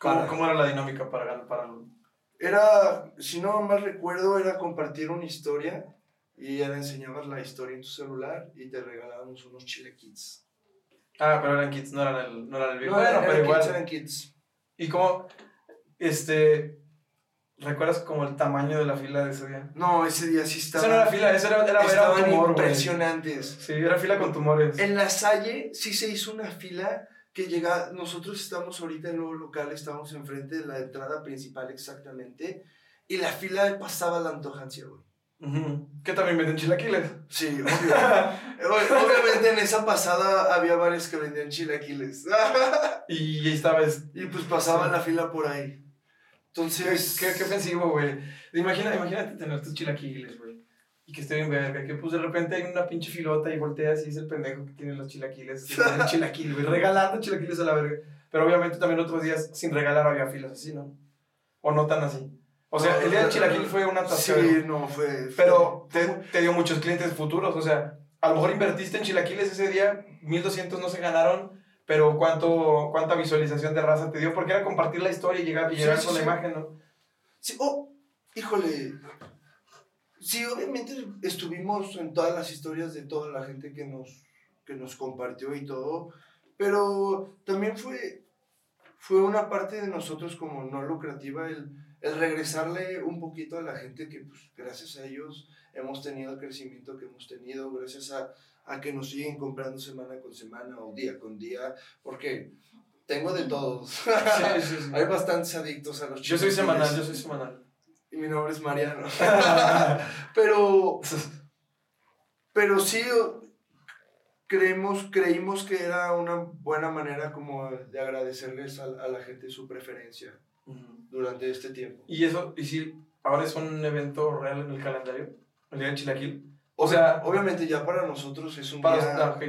¿Cómo, Para- cómo era la dinámica para ganar? Para... Era, si no mal recuerdo, era compartir una historia y ya le enseñabas la historia en tu celular y te regalábamos unos chilaquiles. Ah, pero eran kits, no eran el, no eran el No, bueno, eran, pero eran igual. kits, eran kits. ¿Y cómo, este, recuerdas como el tamaño de la fila de ese día? No, ese día sí estaba. Eso no era fila, eso era, era, era estaban tumor, güey. impresionantes. Sí, era fila con tumores. En la Salle sí se hizo una fila que llega, nosotros estamos ahorita en el nuevo local, estamos enfrente de la entrada principal exactamente, y la fila pasaba la antojancia, güey. Ujú. Que también venden chilaquiles. Sí, obvio. Obviamente en esa pasada había bares que vendían chilaquiles. Y ahí estaba. es- y pues pasaban Sí. la fila por ahí. Qué, Entonces, qué, qué ofensivo, güey. Imagina, imagínate tener tus chilaquiles, güey. Y que esté bien verga. Que pues de repente hay una pinche filota y volteas y es el pendejo que tiene los chilaquiles. que tiene el chilaquil, güey. Regalando chilaquiles a la verga. Pero obviamente también otros días sin regalar había filas así, ¿no? O no tan así. O sea, el día del chilaquil fue una atascadero. Sí, no, fue... Pero te, te dio muchos clientes futuros, o sea, a lo mejor invertiste en chilaquiles ese día, 1200 no se ganaron, pero ¿cuánto, cuánta visualización de raza te dio, porque era compartir la historia y llegar, y Sí, llegar sí, con la sí. imagen, ¿no? Sí, oh, híjole. Sí, obviamente estuvimos en todas las historias de toda la gente que nos, que nos compartió y todo, pero también fue, fue una parte de nosotros como no lucrativa el, el regresarle un poquito a la gente que pues gracias a ellos hemos tenido el crecimiento que hemos tenido, gracias a, a que nos siguen comprando semana con semana o día con día, porque tengo de todos. Sí, sí, sí. Hay bastantes adictos a los Yo soy semanal, yo soy semanal. Y mi nombre es Mariano. pero, pero sí, creemos, creímos que era una buena manera como de agradecerles a, a la gente su preferencia durante este tiempo. Y eso, y si ahora es un evento real en el calendario, el día del chilaquil. O sea, obviamente ya para nosotros es un para... día ah, ok.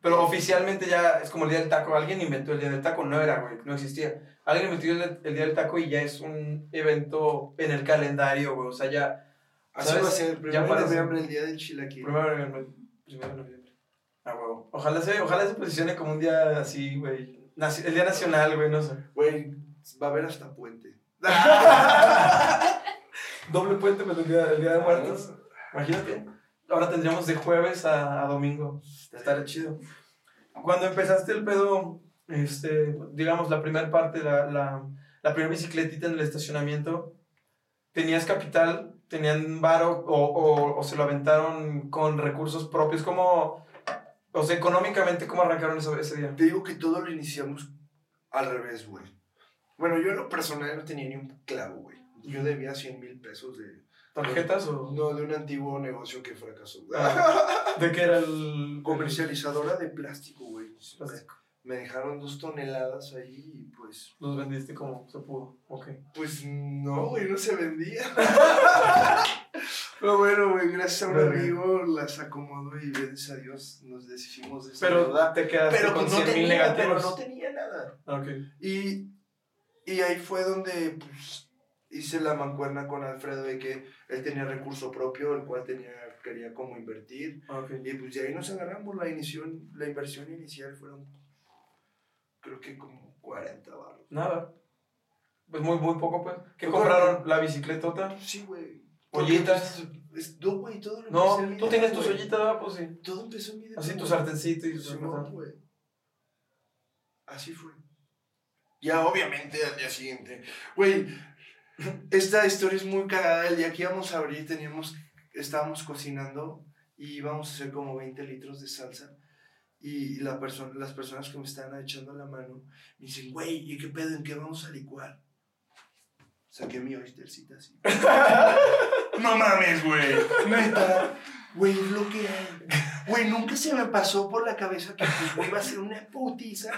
Pero oficialmente ya es como el día del taco. Alguien inventó el día del taco. No era, güey. No existía. Alguien inventó el, el día del taco y ya es un evento en el calendario, güey. O sea, ya. Así va a ser, primero de noviembre, el día del chilaquil. Primero de noviembre. De. Ah, huevo. Ojalá se, ojalá se posicione como un día así, güey. El día nacional, güey, no sé. Güey, va a haber hasta puente. Doble puente, pero el día, el día de muertos. Imagínate. Ahora tendríamos de jueves a, a domingo. Estaría chido. Cuando empezaste el pedo, este, digamos, la primera parte, la, la, la primera bicicletita en el estacionamiento, ¿tenías capital? ¿Tenían varo o, o, o se lo aventaron con recursos propios? ¿Cómo, o sea, económicamente, cómo arrancaron eso, ese día? Te digo que todo lo iniciamos al revés, güey. Bueno, yo en lo personal no tenía ni un clavo, güey. Yo debía 100 mil pesos de... ¿Tarjetas o...? No, de un antiguo negocio que fracasó. Ah. ¿De qué era el...? Comercializadora de plástico, güey. Plástico. Me dejaron dos toneladas ahí y pues... Los vendiste como se pudo. Ok. Pues no, güey, no se vendía. Pero bueno, güey, gracias a un Verga. amigo las acomodó y gracias a Dios nos deshicimos de esa Pero deuda. te quedaste Pero con pues no 100 mil tenía, pero negativos. no tenía nada. Ok. Y, y ahí fue donde pues, hice la mancuerna con Alfredo de que él tenía recurso propio, el cual tenía, quería como invertir. Ok. Y pues de ahí nos agarramos. La, inición, la inversión inicial fueron, creo que como 40 baros. Nada. Pues muy, muy poco, pues. ¿Qué Fue compraron? ¿La bicicletota? Sí, güey. Ollitas. Pues, es- No, güey, todo lo No, tú tienes tus ollitas. Pues sí. Todo empezó en mi Así tu sartencito y tu. Así fue. Ya, obviamente, al día siguiente. Güey, esta historia es muy cagada. El día que íbamos a abrir, teníamos, estábamos cocinando y íbamos a hacer como 20 litros de salsa. Y la persona, las personas que me estaban echando la mano me dicen, güey, ¿y qué pedo? ¿En qué vamos a licuar? Saqué mi oystercita así. no mames, güey. Neta. Güey, es lo que hay. Güey, nunca se me pasó por la cabeza que pues, güey, iba a ser una putiza.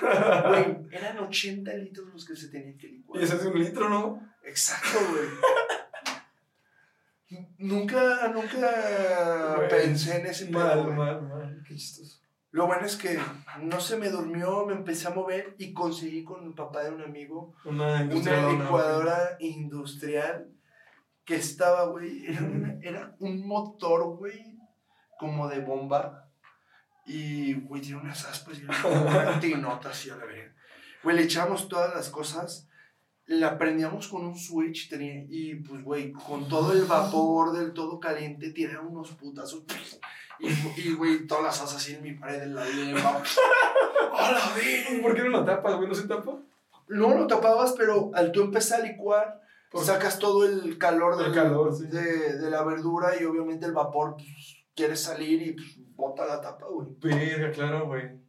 Güey, eran 80 litros los que se tenían que licuar. Y ese es un litro, ¿no? Exacto, güey. Nunca, nunca Güey, pensé en ese Mal, mal, mal. Qué chistoso. Lo bueno es que no se me durmió, me empecé a mover y conseguí con el papá de un amigo Una, una licuadora industrial que estaba, güey, era, una- era un motor, güey, como de bomba. Y, güey, tiene unas aspas y una tinota así a la verga. Güey, le echamos todas las cosas, la prendíamos con un switch tenía, y, pues, güey, con todo el vapor del todo caliente, tiraba unos putazos. Y, y, güey, todas las asas así en mi pared del lado y ¡A la verga! ¿Por qué no lo tapas, güey? ¿No se tapa? No lo tapabas, pero al tú empezar a licuar, sacas todo el calor, El del- calor, sí. de, de la verdura y obviamente el vapor pues, quiere salir y pues, bota la tapa, güey. Verga, claro, güey.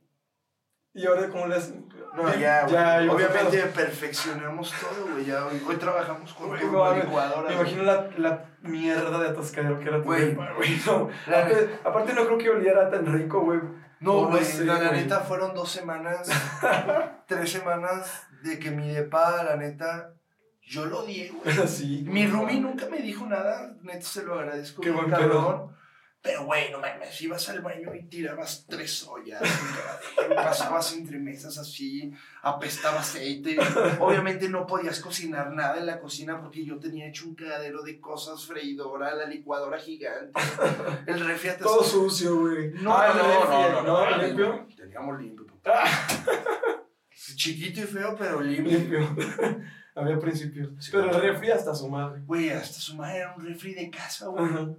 ¿Y ahora cómo le hacen? No, ya, güey. Obviamente perfeccionamos todo, güey. Ya, hoy, hoy trabajamos con Güey, turbo mames, licuadora. Me imagino la, la mierda de atascadero que era tu Güey. No. Aparte, aparte no creo que oliera tan rico, güey. No, No güey, sé, la, neta fueron dos semanas, tres semanas de que mi depa, la neta, yo lo odié, güey. Así. Mi roomie nunca me dijo nada, neta se lo agradezco. Qué buen cabrón. Pero, güey, no mames, ibas al baño y tirabas tres ollas, pasabas entre mesas así, apestaba aceite. Obviamente no podías cocinar nada en la cocina porque yo tenía hecho un cagadero de cosas, freidora, la licuadora gigante, el refri atas- Todo sucio, güey. No, Ah, no, no, no, no, no, ¿Limpio? Teníamos limpio, papá. Chiquito y feo, pero limpio. Limpio. Había principios. Sí. Pero el refri hasta su madre. Güey, hasta su madre era un refri de casa, güey.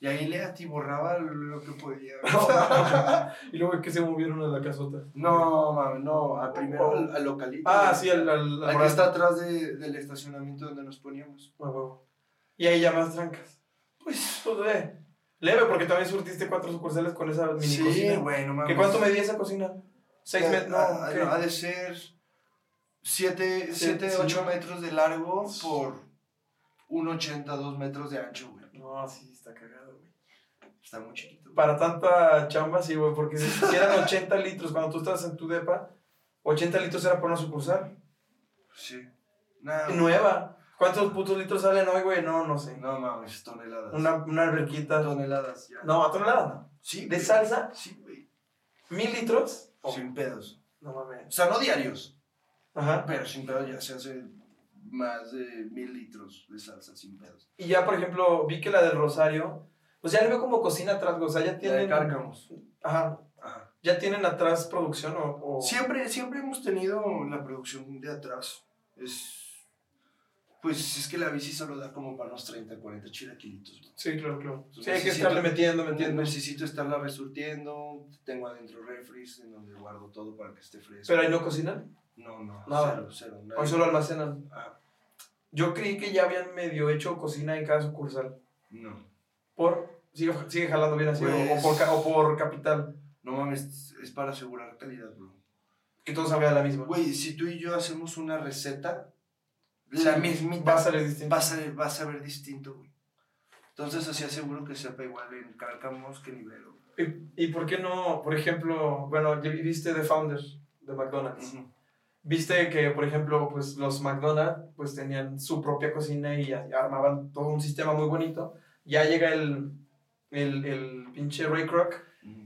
Y ahí le atiborraba lo que podía. y luego que se movieron a la casota. No, mames, no. A primero al, al localito. Ah, sí, al, al, Al que está atrás de- del estacionamiento donde nos poníamos. Ah, huevo. Y ahí ya más trancas. Pues, pues, ve. Leve, porque también surtiste cuatro sucursales con esa mini Sí, cocina. güey, no mames. ¿Qué cuánto medía esa cocina? ¿Seis metros? No, ha, ¿qué? ha de ser 7, Siete, 8 sí. metros de largo por 1,80, 2 metros de ancho, güey. No, sí, está cagado. Está muy chiquito. Para tanta chamba, sí, güey, porque si eran 80 litros cuando tú estabas en tu depa, 80 litros era por una sucursal. Sí. Nada. Nueva. ¿Cuántos putos litros salen hoy, güey? No, no sé. No mames, toneladas. Una, una alberquita. toneladas ya. No, a toneladas no. Sí. ¿De güey. salsa? Sí, güey. ¿Mil litros? Sin pedos. No mames. O sea, no diarios, Ajá. pero sin pedos ya se hace más de mil litros de salsa sin pedos. Y ya, por ejemplo, vi que la del Rosario, pues ya le veo como cocina atrás, o sea, ya tienen... cárcamos. Ajá. Ajá. ¿Ya tienen atrás producción o...? o- Siempre, siempre hemos tenido la producción de atrás. Es. Pues es que la bici solo da como para unos 30, 40 chilaquilitos. ¿no? Sí, claro, claro. Entonces, Sí, hay que necesito- estarle metiendo, metiendo. Necesito estarla resurtiendo. Tengo adentro refries en donde guardo todo para que esté fresco. ¿Pero ahí no cocinan? No, no, Nada. cero, cero. ¿O solo almacenan? Ajá. Yo creí que ya habían medio hecho cocina en cada sucursal. No. ¿Por? ¿Sigue, sigue jalando bien así? o- Pues- o, por, ca- o por capital? No mames, es para asegurar calidad, bro. Que todo salga de la misma. Güey, si tú y yo hacemos una receta, la Sí, mismita Va a salir distinto. va a va a saber distinto, güey. Entonces así aseguro que sepa igual en Cárcamos que Ibero. ¿Y, y por qué no, por ejemplo, bueno, ya viste The Founder de McDonald's? Ujú. Viste que, por ejemplo, pues los McDonald's pues tenían su propia cocina y a- armaban todo un sistema muy bonito. Ya llega el, el, el pinche Ray Kroc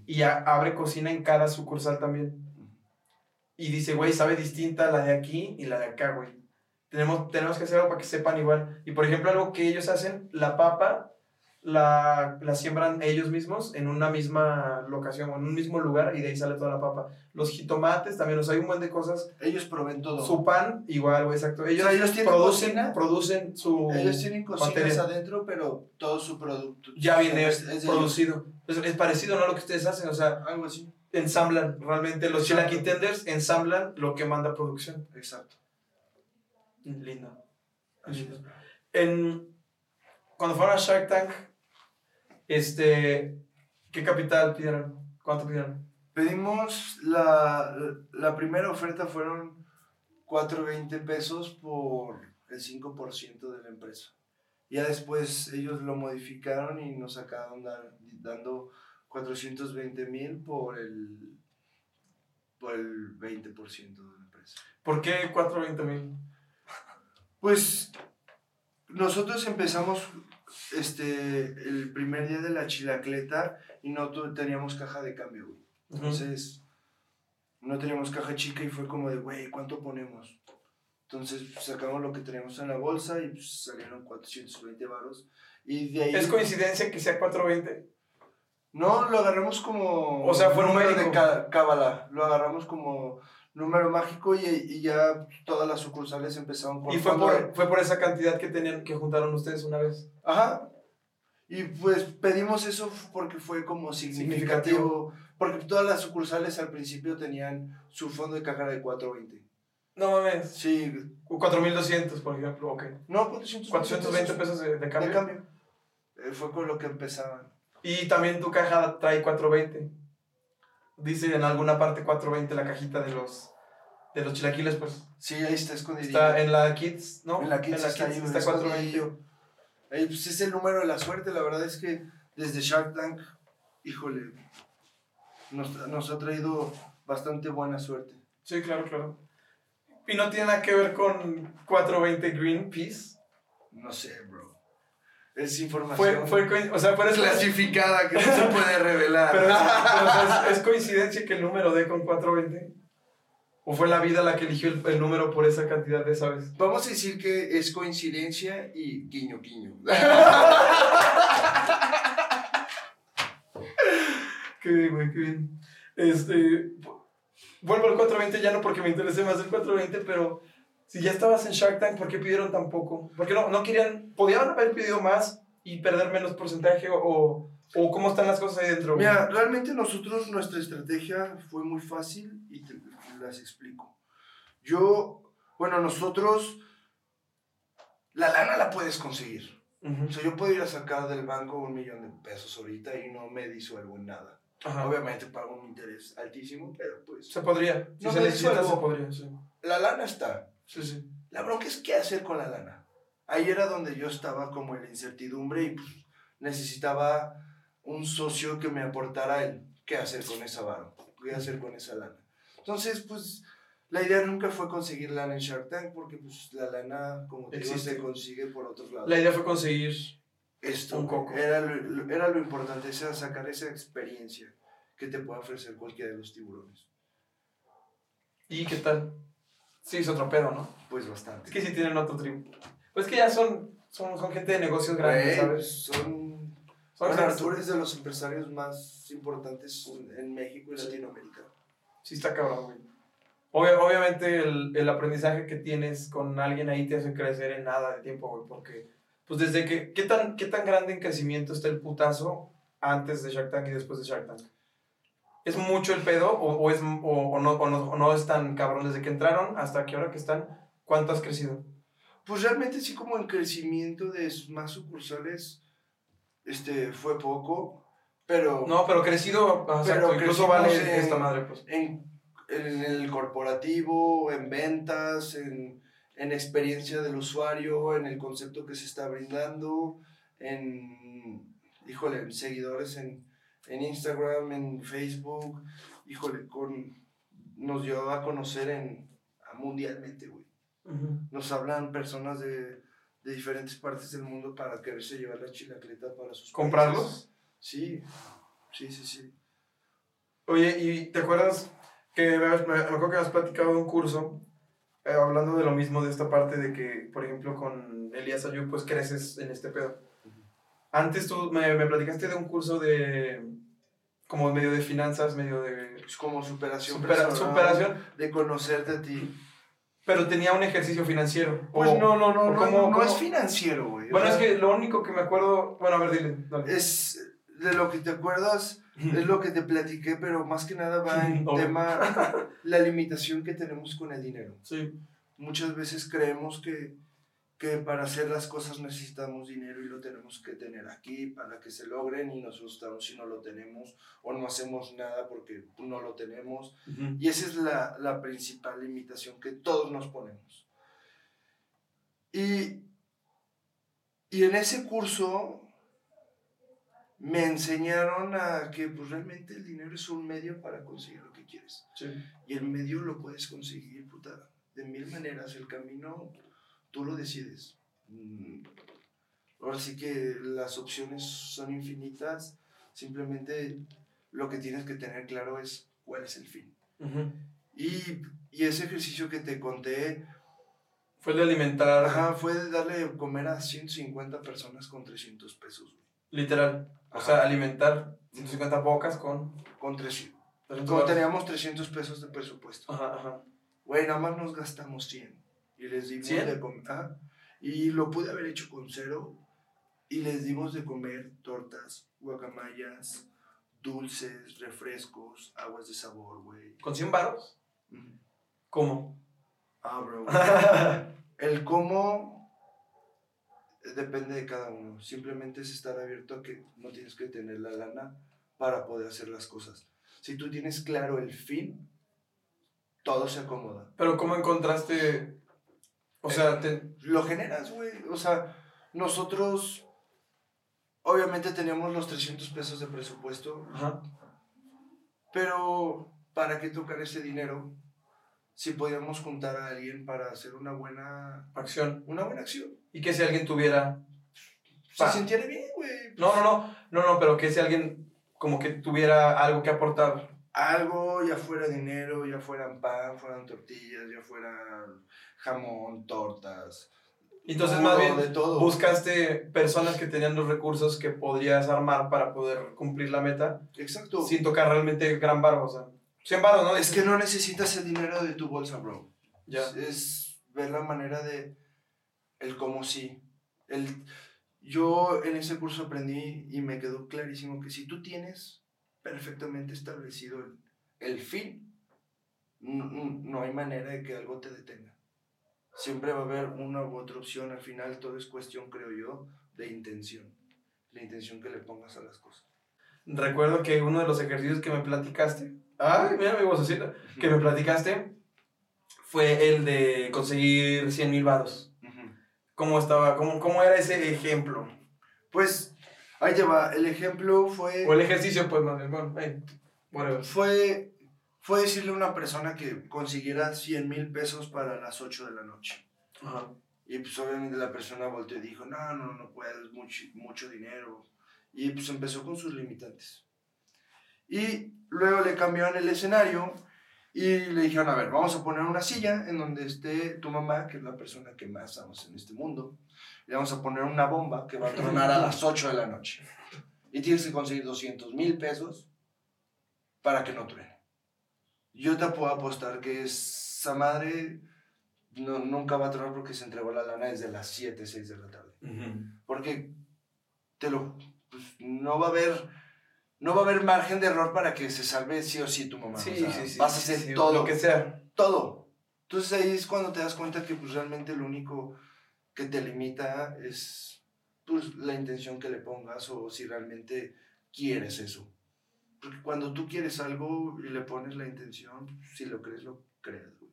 y a- abre cocina en cada sucursal también. Y dice, güey, sabe distinta la de aquí y la de acá, güey. Tenemos, tenemos que hacer algo para que sepan igual. Y por ejemplo, algo que ellos hacen, la papa la, la siembran ellos mismos en una misma locación o en un mismo lugar y de ahí sale toda la papa. Los jitomates también, o sea, hay un buen de cosas. Ellos proveen todo. Su pan, igual, güey, exacto. Ellos, O sea, ellos tienen producen, cocina. producen su Ellos tienen cocinas adentro, pero todo su producto Ya viene es, producido. Es, es parecido, ¿no? Lo que ustedes hacen, o sea, Algo así. ensamblan realmente. Los Exacto. chilaquintenders ensamblan lo que manda producción. Exacto. Lindo. En, cuando fueron a Shark Tank, este, ¿qué capital pidieron? ¿Cuánto pidieron? Pedimos la, la primera oferta fueron 4.20 pesos por el 5% de la empresa. Ya después ellos lo modificaron y nos acabaron dar- dando 420 mil por el, por el 20% de la empresa. ¿Por qué 420 mil? Pues nosotros empezamos este, el primer día de la chilacleta y no teníamos caja de cambio, güey. Entonces, no teníamos caja chica y fue como de, güey, ¿cuánto ponemos? Entonces, pues, sacamos lo que teníamos en la bolsa y pues, salieron 420 varos. Y de ahí... ¿Es coincidencia que sea 420? No, lo agarramos como... O sea, fue número numérico. de cábala. Lo agarramos como número mágico y, y ya todas las sucursales empezaron con... Y fue de- por, fue por esa cantidad que tenían que juntaron ustedes una vez. Ajá. Y pues pedimos eso porque fue como significativo. Porque todas las sucursales al principio tenían su fondo de caja de 420. No mames. Sí. 4200, por ejemplo, ok. No, 420, 420 pesos de, de de cambio. cambio. Eh, fue con lo que empezaban. Y también tu caja trae 420. Dice en alguna parte 420 la cajita de los de los chilaquiles, pues. Sí, ahí está escondido. Está en la Kids, ¿no? En la Kids está ahí, está 420. Ahí, pues es el número de la suerte. La verdad es que desde Shark Tank, híjole, nos, nos ha traído bastante buena suerte. Sí, claro, claro. Y no tiene nada que ver con 420 Greenpeace. No sé, bro. Es información. Fue, fue, o sea, es, clasificada que no se puede revelar. pero es, pero, es- es coincidencia que el número dé con 420. ¿O fue la vida la que eligió el, el número por esa cantidad de sabes? Vamos a decir que es coincidencia y guiño, guiño. Qué bien, güey, qué bien. Este, vuelvo al 420 ya no porque me interese más el 420, pero si ya estabas en Shark Tank, ¿por qué pidieron tan poco? ¿Por qué no, no querían, podían haber pedido más y perder menos porcentaje o, o cómo están las cosas ahí dentro? Mira, realmente nosotros, nuestra estrategia fue muy fácil y te las explico. Yo, bueno, nosotros, la lana la puedes conseguir. Ujú. O sea, yo puedo ir a sacar del banco un millón de pesos ahorita y no me disuelvo en nada. Ajá. Obviamente pago un interés altísimo, pero pues... Se podría. Si No se me necesita, se podría, sí. La lana está. Sí, sí. La bronca es qué hacer con la lana. Ahí era donde yo estaba como en la incertidumbre y pues, necesitaba un socio que me aportara el qué hacer con esa varo, qué hacer con esa lana. Entonces, pues, la idea nunca fue conseguir lana en Shark Tank porque pues la lana, como te digo, se consigue por otros lados. La idea fue conseguir. Esto un coco. Era, lo, era lo importante, era sacar esa experiencia. que te pueda ofrecer cualquiera de los tiburones. ¿Y qué tal? Sí, es otro pedo, ¿no? Pues bastante. Es que sí tienen otro tribu. Pues que ya son, son, son gente de negocios grandes, Güey, ¿sabes? Son, Son bueno, Arturo es de los empresarios más importantes en México y Latinoamérica. Sí está cabrón, güey. Obvia- obviamente el, el aprendizaje que tienes con alguien ahí te hace crecer en nada de tiempo, güey, porque pues desde que, ¿qué tan, qué tan grande en crecimiento está el putazo antes de Shark Tank y después de Shark Tank? ¿Es mucho el pedo o, o es, o, o no, o, no, o no es tan cabrón desde que entraron hasta que ahora que están? ¿Cuánto has crecido? Pues realmente sí como en crecimiento de más sucursales este, fue poco, pero No, pero crecido, Pero exacto, incluso vale en- esta madre, pues. en, en el corporativo, en ventas, en, en experiencia del usuario, en el concepto que se está brindando, en, híjole, en seguidores en, en Instagram, en Facebook, híjole, con, nos dio a conocer en, mundialmente, güey. Nos hablan personas de, de diferentes partes del mundo para quererse llevar la chilacleta para sus ¿Comprarlos? países. Sí, sí, sí, sí. Oye, ¿y te acuerdas que me, me- me acuerdo que has platicado de un curso eh, hablando de lo mismo, de esta parte de que, por ejemplo, con Elías Ayub, pues creces en este pedo? Antes tú me, me platicaste de un curso de, como medio de finanzas, medio de Es como superación supera- personal, superación, de conocerte a ti. pero tenía un ejercicio financiero. Pues O- no, no, no, o no, no, no cómo- es financiero, güey. o Bueno, es sea, que lo único que me acuerdo, bueno, a ver, dile. dale. es de lo que te acuerdas, es lo que te platiqué, pero más que nada va en tema la limitación que tenemos con el dinero. Sí. Muchas veces creemos que, que para hacer las cosas necesitamos dinero y lo tenemos que tener aquí para que se logren y nos asustamos si no lo tenemos o no hacemos nada porque no lo tenemos. Y esa es la, la principal limitación que todos nos ponemos. Y, y en ese curso me enseñaron a que pues, realmente el dinero es un medio para conseguir lo que quieres. Sí. Y el medio lo puedes conseguir, puta, de mil maneras. El camino tú lo decides. Mm, Ahora sí que las opciones son infinitas. Simplemente lo que tienes que tener claro es cuál es el fin. Y, y ese ejercicio que te conté, Fue de alimentar, ajá, fue de darle de comer a 150 personas con 300 pesos. literal. O Ajá. sea, alimentar 150 bocas con... Con 300. 300 Como teníamos 300 pesos de presupuesto. Ajá, ajá. Güey, nada más nos gastamos 100. Y les dimos ¿100? de comer. Y lo pude haber hecho con cero. Y les dimos de comer tortas, guacamayas, dulces, refrescos, aguas de sabor, güey. ¿Con 100 varos? Ujú. ¿Cómo? Ah, bro. El cómo depende de cada uno. Simplemente es estar abierto a que no tienes que tener la lana para poder hacer las cosas. Si tú tienes claro el fin, todo se acomoda. Pero ¿cómo encontraste? O sea, te- Lo generas, güey. O sea, nosotros obviamente teníamos los 300 pesos de presupuesto, ajá. pero ¿para qué tocar ese dinero si podíamos juntar a alguien para hacer una buena, acción. una buena acción? Y que si alguien tuviera... Se sintiera bien, güey. No, no, no, no, no, pero que si alguien como que tuviera algo que aportar. Algo, ya fuera dinero, ya fueran pan, fueran tortillas, ya fueran jamón, tortas. Entonces más bien de todo. buscaste personas que tenían los recursos que podrías armar para poder cumplir la meta Exacto. sin tocar realmente gran barro, o sea, 100 baros, ¿no? Es que no necesitas el dinero de tu bolsa, bro. Ya. Es ver la manera de el cómo sí. El, yo en ese curso aprendí y me quedó clarísimo que si tú tienes perfectamente establecido el, el fin, no, no- no hay manera de que algo te detenga. Siempre va a haber una u otra opción. Al final todo es cuestión, creo yo, de intención. La intención que le pongas a las cosas. Recuerdo que uno de los ejercicios que me platicaste, ay, mira mi vocecita, que me platicaste fue el de conseguir 100 mil varos. ¿Cómo estaba? ¿Cómo, ¿Cómo era ese ejemplo? Pues ahí te va. El ejemplo fue... O el ejercicio, pues, más bien, bueno, hey, fue, fue decirle a una persona que consiguiera 100 mil pesos para las 8 de la noche. Ajá. Y pues obviamente la persona volteó y dijo, no, no, no puedo, es mucho, mucho dinero. Y pues empezó con sus limitantes. Y luego le cambiaron el escenario y le dijeron, a ver, vamos a poner una silla en donde esté tu mamá, que es la persona que más amas en este mundo. Le vamos a poner una bomba que va a tronar a las 8 de la noche. Y tienes que conseguir 200 mil pesos para que no truene. Yo te puedo apostar que esa madre no, nunca va a tronar porque se entregó la lana desde las 7, 6 de la tarde. Porque te lo, pues, no va a haber no va a haber margen de error para que se salve sí o sí tu mamá. Sí, sí, sí. Vas a hacer todo. Lo que sea. Todo. Entonces ahí es cuando te das cuenta que pues realmente lo único que te limita es pues, la intención que le pongas o si realmente quieres eso. Porque cuando tú quieres algo y le pones la intención, si lo crees, lo crees, güey.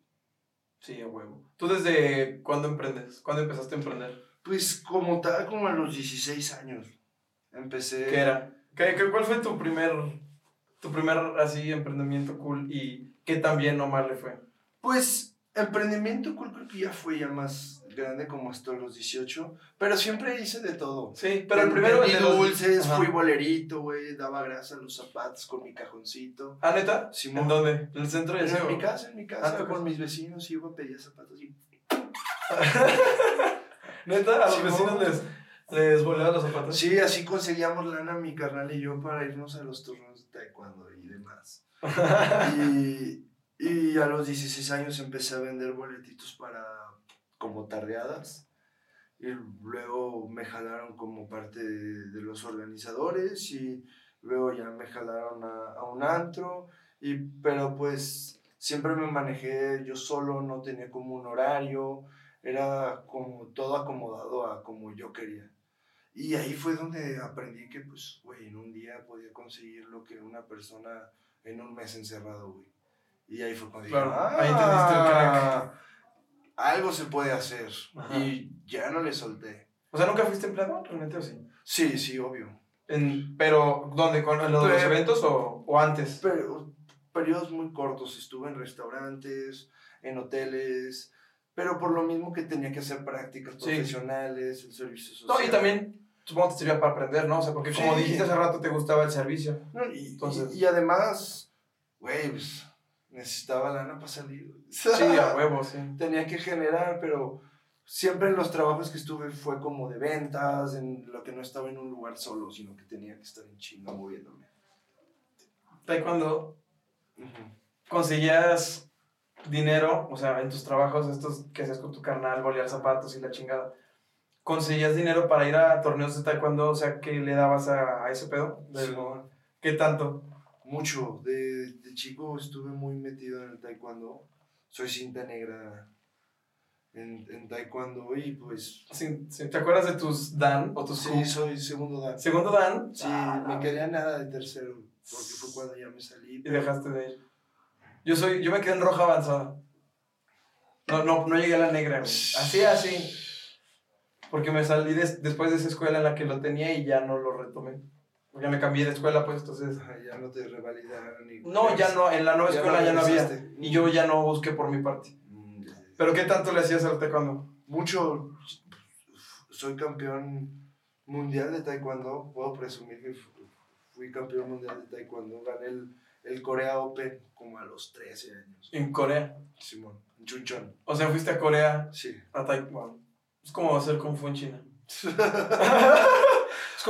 Sí, a huevo. ¿Tú desde cuándo emprendes? ¿Cuándo empezaste a emprender? Pues como tal, como a los 16 años. Empecé... ¿Qué era? ¿Qué, qué, cuál fue tu primer, tu primer así emprendimiento cool y qué tan bien o mal le fue? Pues emprendimiento cool creo que ya fue ya más grande como hasta los 18, pero siempre hice de todo. Sí, pero el primero de dulces, fui bolerito, güey, daba grasa a los zapatos con mi cajoncito. ¿Ah, neta? Simón. ¿En dónde? ¿En el centro de En mi casa, en mi casa, Ah, con mis vecinos iba a pedir zapatos y... ¿Neta? ¿A los Simón. vecinos les, les volaban los zapatos? Sí, así conseguíamos lana mi carnal y yo para irnos a los turnos de taekwondo y demás. y, y a los 16 años empecé a vender boletitos para como tardeadas. Y luego me jalaron como parte de, de los organizadores y luego ya me jalaron a, a un antro. Y, pero pues siempre me manejé yo solo, no tenía como un horario, era como todo acomodado a como yo quería. Y ahí fue donde aprendí que, pues, güey, en un día podía conseguir lo que una persona en un mes encerrado, güey. Y ahí fue cuando Claro, dije, ahí entendiste el "Ah, Algo se puede hacer. Ajá. Y ya no le solté. O sea, ¿nunca fuiste empleado realmente o sí? Sí, sí, obvio. En, pero, ¿dónde? ¿Con, ¿En los, los Pero- eventos o, o antes? Pero periodos muy cortos. Estuve en restaurantes, en hoteles, pero por lo mismo que tenía que hacer prácticas Sí. profesionales, el servicio No, social. y también supongo que te servía para aprender, ¿no? O sea, porque como Sí. dijiste hace rato, te gustaba el servicio. No, y, Entonces- y, y además, güey, pues, necesitaba lana para salir. Sí, a huevo, sí. Tenía que generar, pero siempre en los trabajos que estuve fue como de ventas, en lo que no estaba en un lugar solo, sino que tenía que estar en chinga moviéndome. Taekwondo, Ujú. conseguías dinero, o sea, en tus trabajos estos que hacías con tu carnal, bolear zapatos y la chingada, conseguías dinero para ir a torneos de taekwondo, o sea, ¿qué le dabas a, a ese pedo? Simón. ¿Qué tanto? Mucho. De, de chico estuve muy metido en el taekwondo. Soy cinta negra en, en taekwondo y pues... Sí, sí, ¿Te acuerdas de tus Dan o tus Sí, soy segundo dan. Segundo Dan. Sí, Ah, me quedé nada de tercero, porque fue cuando ya me salí. Y dejaste de ir. Yo soy, yo me quedé en roja avanzada. No, no, no llegué a la negra, güey. Así, así. Porque me salí des- después de esa escuela en la que lo tenía y ya no lo retomé. Ya me cambié de escuela, pues, entonces... Ajá, Ya no te revalidaron. y- No, ya no, en la nueva Ya escuela no ya no había. Y yo ya no busqué por mi parte. Mm, ya, ya. ¿Pero qué tanto le hacías al taekwondo? Mucho. Soy campeón mundial de taekwondo. Puedo presumir que fu- fui campeón mundial de taekwondo. Gané el, el Corea Open como a los 13 años. En Corea. Simón, en Chunchon. O sea, fuiste a Corea Sí. a taekwondo. Es como hacer kung fu en China.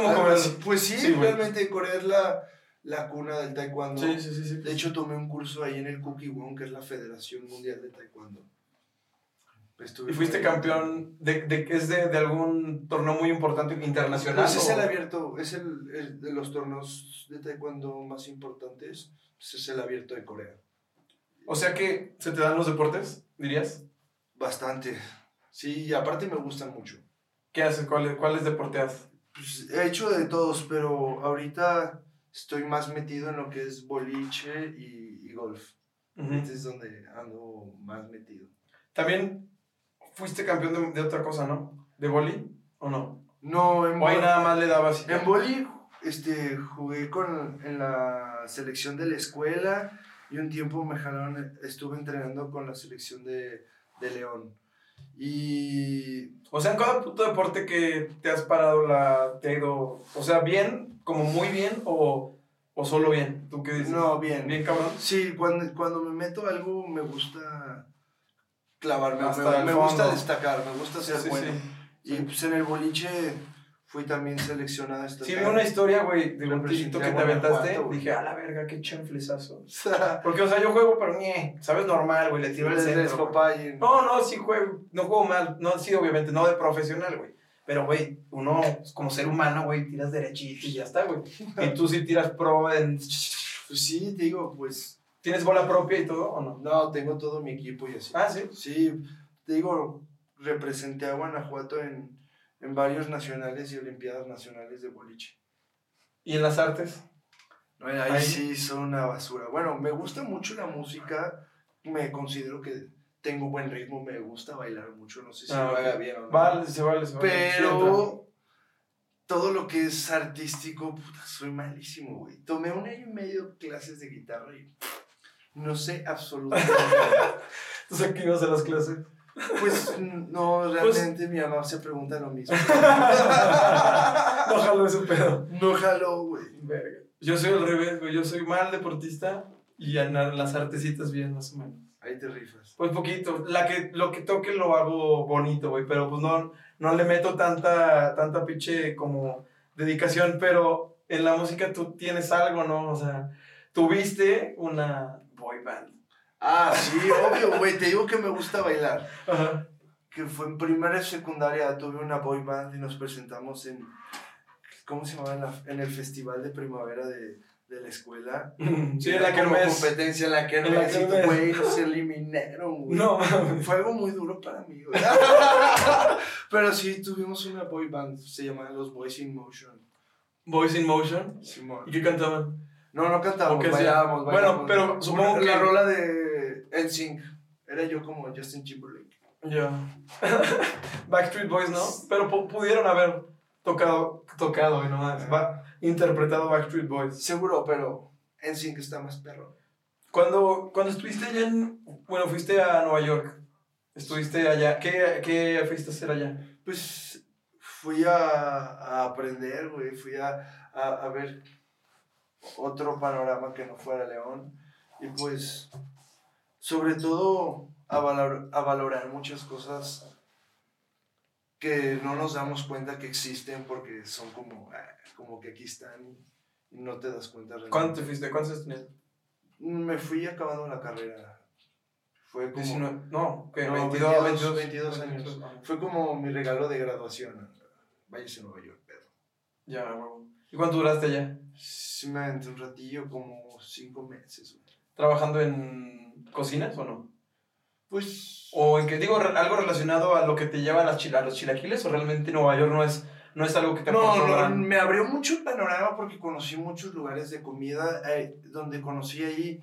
como. Pues sí, Sí, güey. realmente Corea es la, la cuna del taekwondo. Sí, sí, sí, sí. De hecho, tomé un curso ahí en el Kukiwon, que es la Federación Mundial de Taekwondo. Estuve ¿Y fuiste campeón de, de, es de, de algún torneo muy importante internacional? Pues es o- el abierto, es el, el de los torneos de taekwondo más importantes, pues es el abierto de Corea. O sea que se te dan los deportes, dirías. Bastante. Sí, y aparte me gustan mucho. ¿Qué haces? ¿Cuáles, cuáles deporteas? Pues he hecho de todos, pero ahorita estoy más metido en lo que es boliche y, y golf. Este es donde ando más metido. También fuiste campeón de, de otra cosa, ¿no? ¿De boli o no? No, en O ahí nada más le dabas. En boli este, jugué con, en la selección de la escuela y un tiempo me jalaron, estuve entrenando con la selección de, de León. Y O sea, en cada puto deporte que te has parado, la, te ha ido, o sea, bien, como muy bien, o, ¿O solo bien? ¿Tú qué dices? No, bien. ¿Bien, cabrón? Sí, cuando, cuando me meto a algo me gusta clavarme, Hasta me, me gusta destacar, me gusta ser Sí, bueno. sí. Y pues en el boliche fui también seleccionada esta Sí, vi una historia, güey, de un tito que te aventaste. Dije, a la verga, qué chanflesazo. Porque, o sea, yo juego, pero ñe, ¿sabes? Normal, güey, le tiro el centro. No, no, sí juego, no juego mal, no, sí, obviamente, no de profesional, güey. Pero, güey, uno, como ser humano, güey, tiras derechito y ya está, güey. Y tú sí tiras pro en... Pues sí, te digo, pues ¿Tienes bola propia y todo o no? no, tengo todo mi equipo y así. Ah, sí. Sí, te digo, representé a Guanajuato en, en varios nacionales y olimpiadas nacionales de boliche. ¿Y en las artes? No, ahí, Ahí- sí son una basura. Bueno, me gusta mucho la música, me considero que tengo buen ritmo, me gusta bailar mucho, no sé si Ah, ok. haga bien o no. Vale, se vale, se vale. Pero todo lo que es artístico, puta, soy malísimo, güey. Tomé un año y medio clases de guitarra y no sé absolutamente nada. Entonces, aquí ibas a las clases. Pues no, Pues- realmente mi mamá se pregunta lo mismo. no jalo ese pedo. No jaló, güey. Verga. Yo soy al revés, güey. Yo soy mal deportista y en las artesitas bien, más o menos. Ahí te rifas. Pues poquito. La que, lo que toque lo hago bonito, güey. Pero pues no, no le meto tanta, tanta pinche como dedicación. Pero en la música tú tienes algo, ¿no? O sea, tuviste una boy band. Ah, sí, obvio, güey. Te digo que me gusta bailar. Ajá. que fue en primera y secundaria, tuve una boy band y nos presentamos en, ¿cómo se llamaba? En, la- en el festival de primavera de, de la escuela. Sí, en la kermés. competencia en la que En la kermés. güey, nos eliminaron, güey. No. Fue algo muy duro para mí, güey. Pero sí, tuvimos una boy band, se llamaban los Boys in Motion. Boys in Motion. Simón. ¿Y qué cantaban? No, no cantábamos, sí. bailábamos, Bueno, bailábamos. pero supongo Una- que- La rola de NSYNC, era yo como Justin Timberlake. Ya. Backstreet Boys, ¿no? Pero pu- pudieron haber tocado, tocado y nomás. Va, interpretado Backstreet Boys. Seguro, pero NSYNC está más perro. Cuando, cuando estuviste allá en. Bueno, fuiste a Nueva York. Estuviste allá. ¿Qué, qué fuiste a hacer allá? Pues fui a, a aprender, güey, fui a, a, a ver otro panorama que no fuera León y pues sobre todo a, valor- a valorar muchas cosas que no nos damos cuenta que existen porque son como, ah, como que aquí están y no te das cuenta realmente. ¿Cuándo te fuiste? ¿Cuántos años tenías? Me fui acabando la carrera. Fue como... 19. No, ¿qué? No, 22, 22, 22, 22 años. 22, ah. Fue como mi regalo de graduación. Váyase a Nueva York, Pedro. Ya. ¿Y cuánto duraste allá? Sí, me un ratillo, como cinco meses. ¿Trabajando en cocinas o no? Pues. ¿O en que digo algo relacionado a lo que te lleva a, las a los chilaquiles? ¿O realmente Nueva York no es, no es algo que te No, no, me abrió mucho el panorama porque conocí muchos lugares de comida. eh, donde conocí ahí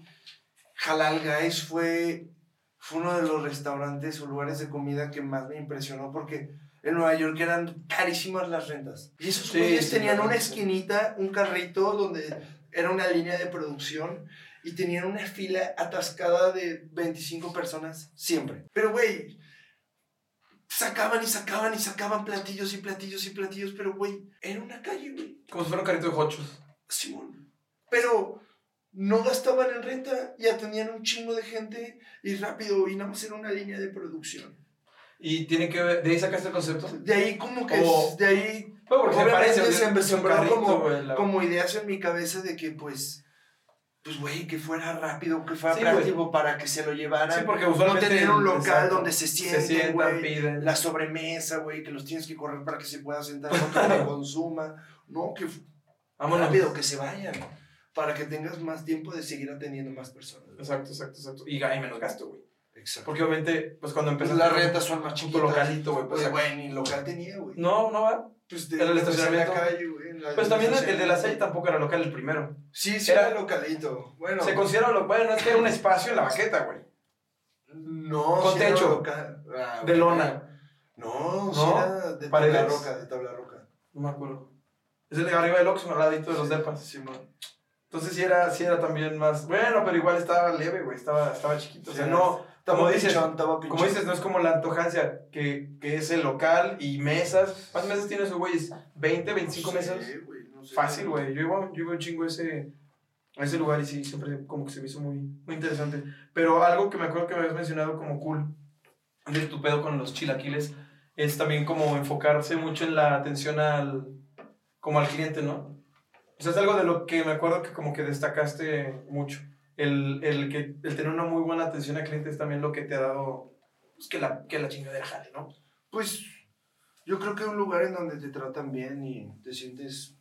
Halal Guys fue, fue uno de los restaurantes o lugares de comida que más me impresionó porque en Nueva York eran carísimas las rentas. Y esos Sí, sí, tenían claro, una sí. esquinita, un carrito donde era una línea de producción y tenían una fila atascada de 25 personas siempre. Pero, güey, sacaban y sacaban y sacaban platillos y platillos y platillos, pero, güey, era una calle, güey. Como si fuera un carrito de hochos. Simón. Pero no gastaban en renta y atendían un chingo de gente y rápido y nada más era una línea de producción. Y tiene que ver, ¿de ahí sacaste el concepto? De ahí como que, Como- de ahí Bueno, porque se parece, se carrito, como, la- como ideas en mi cabeza de que pues, pues güey, que fuera rápido, que fuera Sí, práctico para que se lo llevaran. Sí, porque no usualmente... tener un local exacto. donde se sienten, se sientan, piden. la sobremesa, güey, que los tienes que correr para que se pueda sentar otro que consuma. No, que Vámonos. rápido, que se vayan. Para que tengas más tiempo de seguir atendiendo más personas. Exacto, exacto, exacto. Y hay menos gasto, güey. Exacto. Porque obviamente, pues cuando Pues empezaste... las rentas son más chiquitas. localito, güey. Pues, Pues, güey, ni local tenía, güey. no, no va. Pues Era el en estacionamiento. la calle, güey. en la- Pues también el, el de la serie tampoco era local el primero. Sí, sí, Era- era localito. Bueno. Se considera lo bueno, es que era un espacio en la baqueta, güey. No, Con sí techo. local. Ah, De lona. No, sí ¿No? era de tabla roca, de tabla roca. No me acuerdo. Es el de arriba del Oxxo, al ladito de los Sí, depas. Simón. Entonces sí era, sí era también más... Bueno, pero igual estaba leve, güey. Estaba, estaba chiquito. O sea, no... Como dices, pinchón. Como dices, no es como la antojancia, que, que es el local y mesas. ¿Cuántas mesas tiene eso, güey? ¿20, 25 Sí, mesas? güey, no sé. Fácil, güey. Yo iba, yo iba un chingo ese, a ese lugar y sí, siempre como que se me hizo muy, muy interesante. Pero algo que me acuerdo que me habías mencionado como cool de tu pedo con los chilaquiles es también como enfocarse mucho en la atención al, como al cliente, ¿no? O sea, es algo de lo que me acuerdo que como que destacaste mucho. El, el, que, el tener una muy buena atención al cliente es también lo que te ha dado, pues, que la, que la chingadera jale, ¿no? Pues yo creo que un lugar en donde te tratan bien y te sientes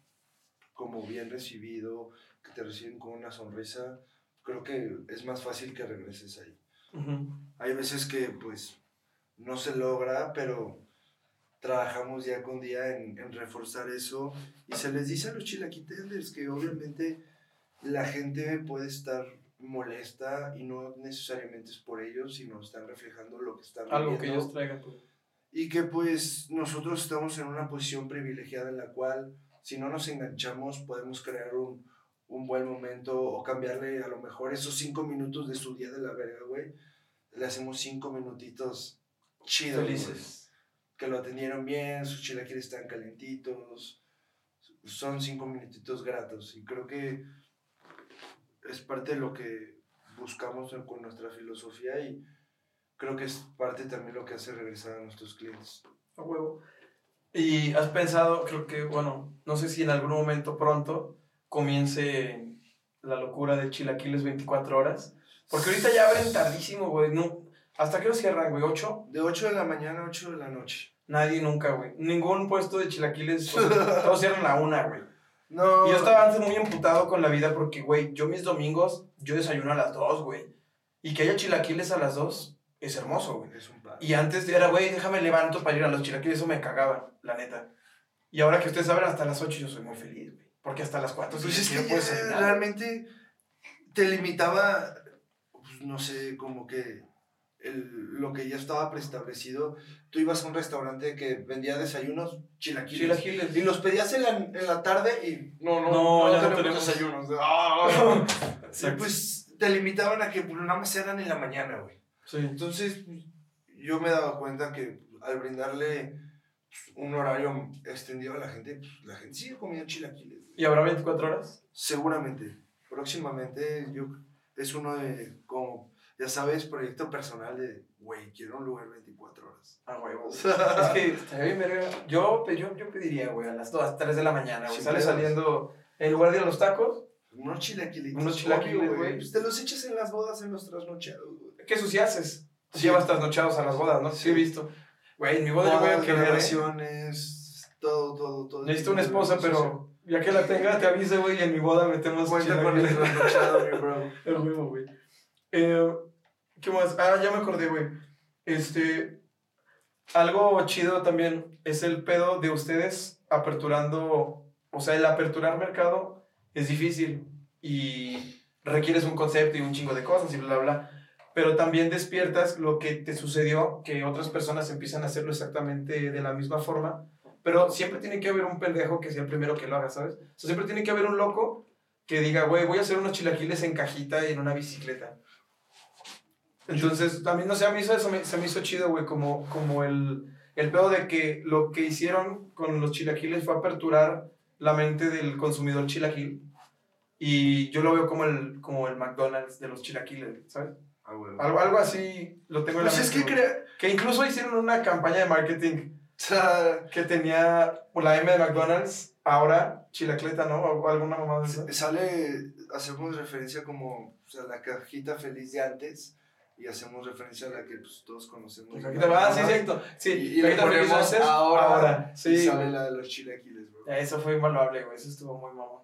como bien recibido, que te reciben con una sonrisa, creo que es más fácil que regreses ahí. Hay veces que pues no se logra, pero trabajamos día con día en, en, reforzar eso y se les dice a los chilaquitenders que obviamente la gente puede estar molesta y no necesariamente es por ellos, sino están reflejando lo que están Algo que ellos traigan. Pues. Y que pues nosotros estamos en una posición privilegiada en la cual si no nos enganchamos podemos crear un, un buen momento o cambiarle a lo mejor esos cinco minutos de su día de la verga, güey. Le hacemos cinco minutitos chidos. Felices. Que lo atendieron bien, sus chilaquiles están calentitos. Son cinco minutitos gratos. Y creo que es parte de lo que buscamos con nuestra filosofía y creo que es parte también lo que hace regresar a nuestros clientes. A huevo. Y has pensado, creo que, bueno, no sé si en algún momento pronto comience la locura de chilaquiles 24 horas. Porque ahorita ya abren tardísimo, güey. No, ¿Hasta qué hora cierran, güey? ¿8? De 8 de la mañana a 8 de la noche. Nadie nunca, güey. Ningún puesto de chilaquiles, todos cierran a una, güey. No. Y yo estaba antes muy emputado con la vida porque, güey, yo mis domingos, yo desayuno a las 2, güey. Y que haya chilaquiles a las 2 es hermoso, güey. Es un pan. Y antes era, güey, déjame levanto para ir a los chilaquiles, eso me cagaba, la neta. Y ahora que ustedes saben, hasta las 8 yo soy muy feliz, güey. Porque hasta las 4 pues es puedes realmente te limitaba, pues, no sé, como que el, lo que ya estaba preestablecido. Tú ibas a un restaurante que vendía desayunos, chilaquiles. Chilaquiles. Y los pedías en la, en la tarde y no, no, no, ya no tenemos, tenemos. desayunos. Ah. y pues te limitaban a que pues, nada más eran en la mañana, güey. Sí. Entonces, yo me he dado cuenta que al brindarle un horario extendido a la gente, pues, la gente sigue comiendo chilaquiles. güey. ¿Y habrá 24 horas? Seguramente. Próximamente yo es uno de, como, ya sabes, proyecto personal de, güey, quiero un lugar 24 horas. Ah, huevo. es que estaría bien verga. Yo, pe- yo, yo pediría, güey, a las 2, 3 de la mañana, güey. Sale saliendo, en lugar de los tacos, Unos chilaquilitos. Unos chilaquiles, güey. Pues te los echas en las bodas, en los trasnochados, güey. ¿qué eso sí haces? Sí. Llevas trasnochados a las bodas, ¿no? Sí, he visto. Güey, en mi boda yo voy a Bodas, querer, ¿eh? todo, todo, todo. Necesito una esposa, pero ya que la tenga, te avise, güey, y en mi boda metemos Cuenta con el trasnochado, mi bro. El huevo, güey. Eh, ¿Qué más? Ah, ya me acordé, güey. Este. Algo chido también es el pedo de ustedes aperturando. O sea, el aperturar mercado es difícil y requieres un concepto y un chingo de cosas y bla, bla. Pero también despiertas lo que te sucedió, que otras personas empiezan a hacerlo exactamente de la misma forma. Pero siempre tiene que haber un pendejo que sea el primero que lo haga, ¿sabes? O sea, siempre tiene que haber un loco que diga, güey, voy a hacer unos chilaquiles en cajita en una bicicleta. Entonces, también, no sé, a mí eso me- se me hizo chido, güey, como, como el, el pedo de que lo que hicieron con los chilaquiles fue aperturar la mente del consumidor chilaquil. Y yo lo veo como el, como el McDonald's de los chilaquiles, ¿sabes? Ah, güey. Algo, algo así lo tengo en la Pues es mente, que güey. crea... Que incluso hicieron una campaña de marketing que tenía la M de McDonald's, ahora chilacleta, ¿no? O alguna mamada de esa. sale, hacemos referencia como o sea, la cajita feliz de antes y hacemos referencia a la que pues, todos conocemos. Ah, sí, cierto. Sí, Y, y le ponemos antes, ahora, Sí, y la de los chilaquiles, bro. Eso fue invaluable, güey. Eso estuvo muy mamón.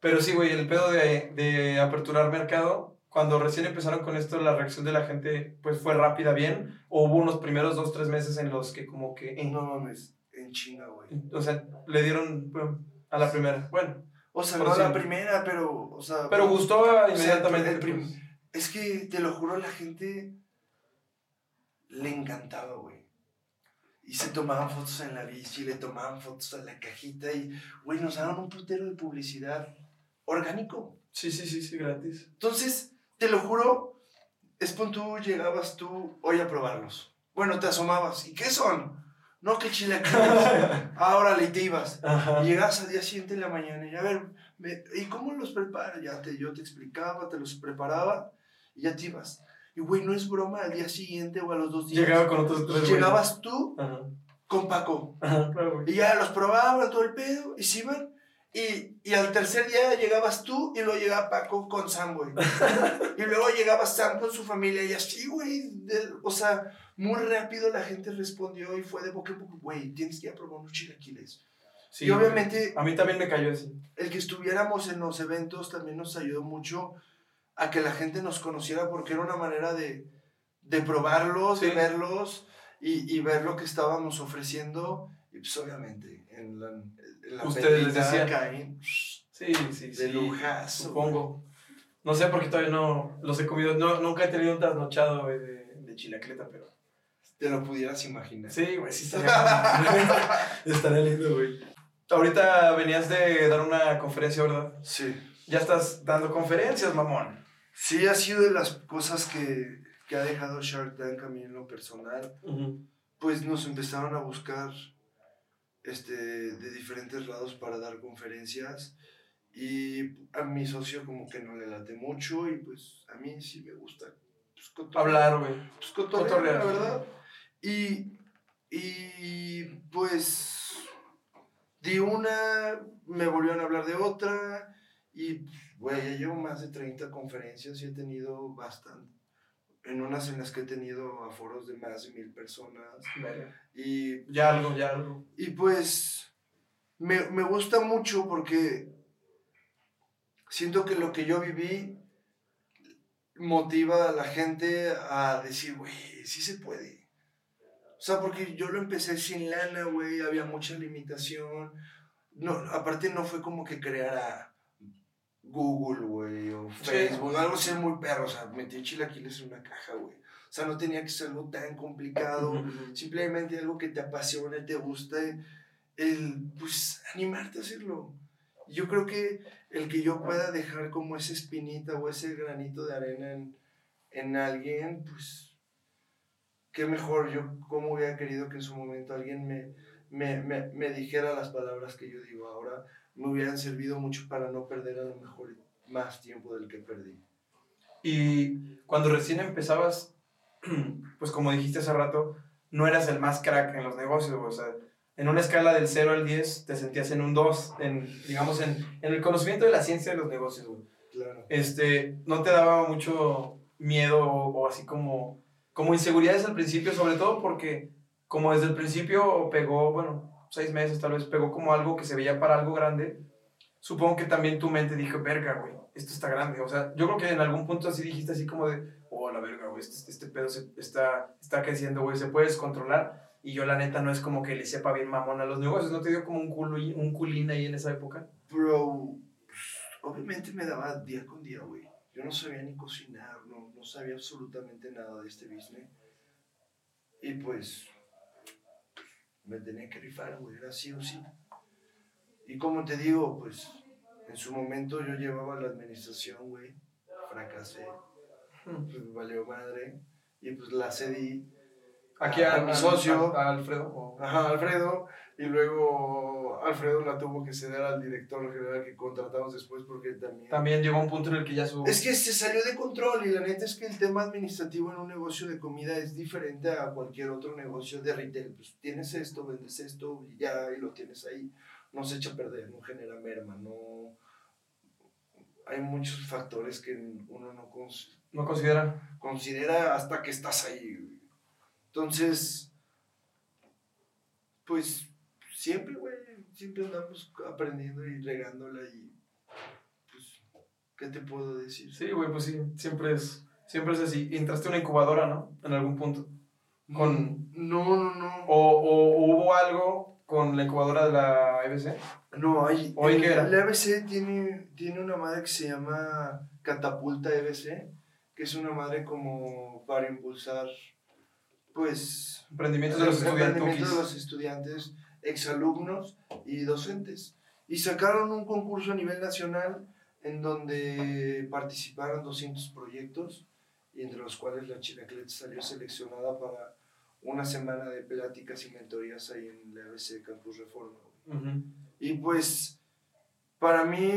Pero sí, güey, el pedo de, de aperturar mercado, cuando recién empezaron con esto, la reacción de la gente, pues fue rápida, bien. O hubo unos primeros dos, tres meses en los que como que, No mames, en China, güey. o sea, le dieron pum, a la primera. Bueno, O sea, no la siempre. primera, pero, o sea... pero gustó sea, inmediatamente. el prim- pues. Es que, te lo juro, la gente le encantaba, güey. Y se tomaban fotos en la bici, le tomaban fotos a la cajita y, güey, nos daban un putero de publicidad orgánico. Sí, sí, sí, sí, gratis. Entonces, te lo juro, es pon tú, llegabas tú hoy a probarlos. Bueno, te asomabas. ¿Y qué son? No, que chilaquiles. Ahora le te ibas. Ajá. Y llegabas al día siguiente en la mañana y a ver, me- ¿y cómo los preparo? Ya te, yo te explicaba, te los preparaba y ya te ibas. Y güey, no es broma, al día siguiente o a los dos días. Llegaba con otros tres. Llegabas tú Ajá. con Paco. Ajá, claro. Y ya los probaban todo el pedo y se iban. Y, y al tercer día llegabas tú y luego llegaba Paco con Sam, güey. y luego llegaba Sam con su familia y así, güey. O sea, muy rápido la gente respondió y fue de boca en boca, güey, tienes que ir a probar unos chilaquiles. Sí, y obviamente A mí también me cayó así. el que estuviéramos en los eventos también nos ayudó mucho a que la gente nos conociera porque era una manera de, de probarlos, de Sí. verlos y, y ver lo que estábamos ofreciendo. Y pues obviamente en la, en la Ustedes les decían. caen Sí, sí, de sí. lujazo. Supongo. No sé porque todavía no los he comido. No, nunca he tenido un trasnochado güey, de, de chilacleta, pero. Te lo pudieras imaginar. Sí, güey, sí estaría. estaría lindo, güey. Ahorita venías de dar una conferencia, ¿verdad? Sí. Ya estás dando conferencias, mamón. Sí, ha sido de las cosas que, que ha dejado Shark Tank a mí en lo personal. pues nos empezaron a buscar este, de diferentes lados para dar conferencias y a mi socio como que no le late mucho y pues a mí sí me gusta pues, Hablar, güey. pues, cotorrear, cotorrear. la verdad. Y, y pues di una, me volvieron a hablar de otra y güey, ya llevo más de 30 conferencias y he tenido bastante. En unas en las que he tenido aforos de más de mil personas. Y, Ya algo, ya algo. y pues me, me gusta mucho porque siento que lo que yo viví motiva a la gente a decir, güey, sí se puede. O sea, porque yo lo empecé sin lana, güey, había mucha limitación. No, aparte no fue como que creara Google, güey, o Sí. Facebook, algo así muy perro, o sea, metí chilaquiles en una caja, güey. O sea, no tenía que ser algo tan complicado simplemente algo que te apasione, te guste, el, pues, animarte a hacerlo. Yo creo que el que yo pueda dejar como esa espinita o ese granito de arena en, en alguien, pues, qué mejor. Yo, como hubiera querido que en su momento alguien me, me, me, me dijera las palabras que yo digo ahora, me hubieran servido mucho para no perder a lo mejor más tiempo del que perdí. Y cuando recién empezabas, pues como dijiste hace rato, no eras el más crack en los negocios. O sea, en una escala del 0 al 10 te sentías en un 2, en, digamos, en, en el conocimiento de la ciencia de los negocios, güey. Claro. Este, ¿no te daba mucho miedo o, o así como, como inseguridades al principio? Sobre todo porque como desde el principio pegó, bueno, seis meses tal vez, pegó como algo que se veía para algo grande, supongo que también tu mente dijo, verga, güey, esto está grande. O sea, yo creo que en algún punto así dijiste así como de, oh, la verga, güey, este, este pedo se, está, está creciendo, güey, se puede descontrolar. Y yo la neta no es como que le sepa bien mamón a los negocios, ¿no te dio como un, culo, un culín ahí en esa época? Bro, pues, obviamente me daba día con día, güey. Yo no sabía ni cocinar, no, no sabía absolutamente nada de este business. Y pues, me tenía que rifar, güey, era sí o sí. Y como te digo, pues, en su momento yo llevaba la administración, güey, fracasé, pues me valió madre, y pues la cedí Aquí A- a, a mi a- socio. a- a Alfredo. o- Ajá, Alfredo, y luego Alfredo la tuvo que ceder al director general que contratamos después porque también... También llegó un punto en el que ya su... Es que se salió de control y la neta es que el tema administrativo en un negocio de comida es diferente a cualquier otro negocio de retail. Pues tienes esto, vendes esto y ya, y lo tienes ahí. No se echa a perder, no genera merma, no... Hay muchos factores que uno no cons- no considera. considera hasta que estás ahí. Entonces, pues siempre, güey, siempre andamos aprendiendo y regándola y pues, ¿qué te puedo decir? Sí, güey, pues sí, siempre es, siempre es así. Entraste a una incubadora, ¿no? En algún punto. Con- No, no, no. O, o hubo algo con la incubadora de la EBC. No, hay. ¿Hoy qué era? La EBC tiene, tiene una madre que se llama Catapulta EBC, que es una madre como para impulsar, pues, Emprendimientos de los el emprendimiento de los estudiantes, exalumnos y docentes. Y sacaron un concurso a nivel nacional en donde participaron 200 proyectos y entre los cuales la Chilaclet salió seleccionada para una semana de pláticas y mentorías ahí en la ABC Campus Reforma. güey. Ujú. Y pues Para mí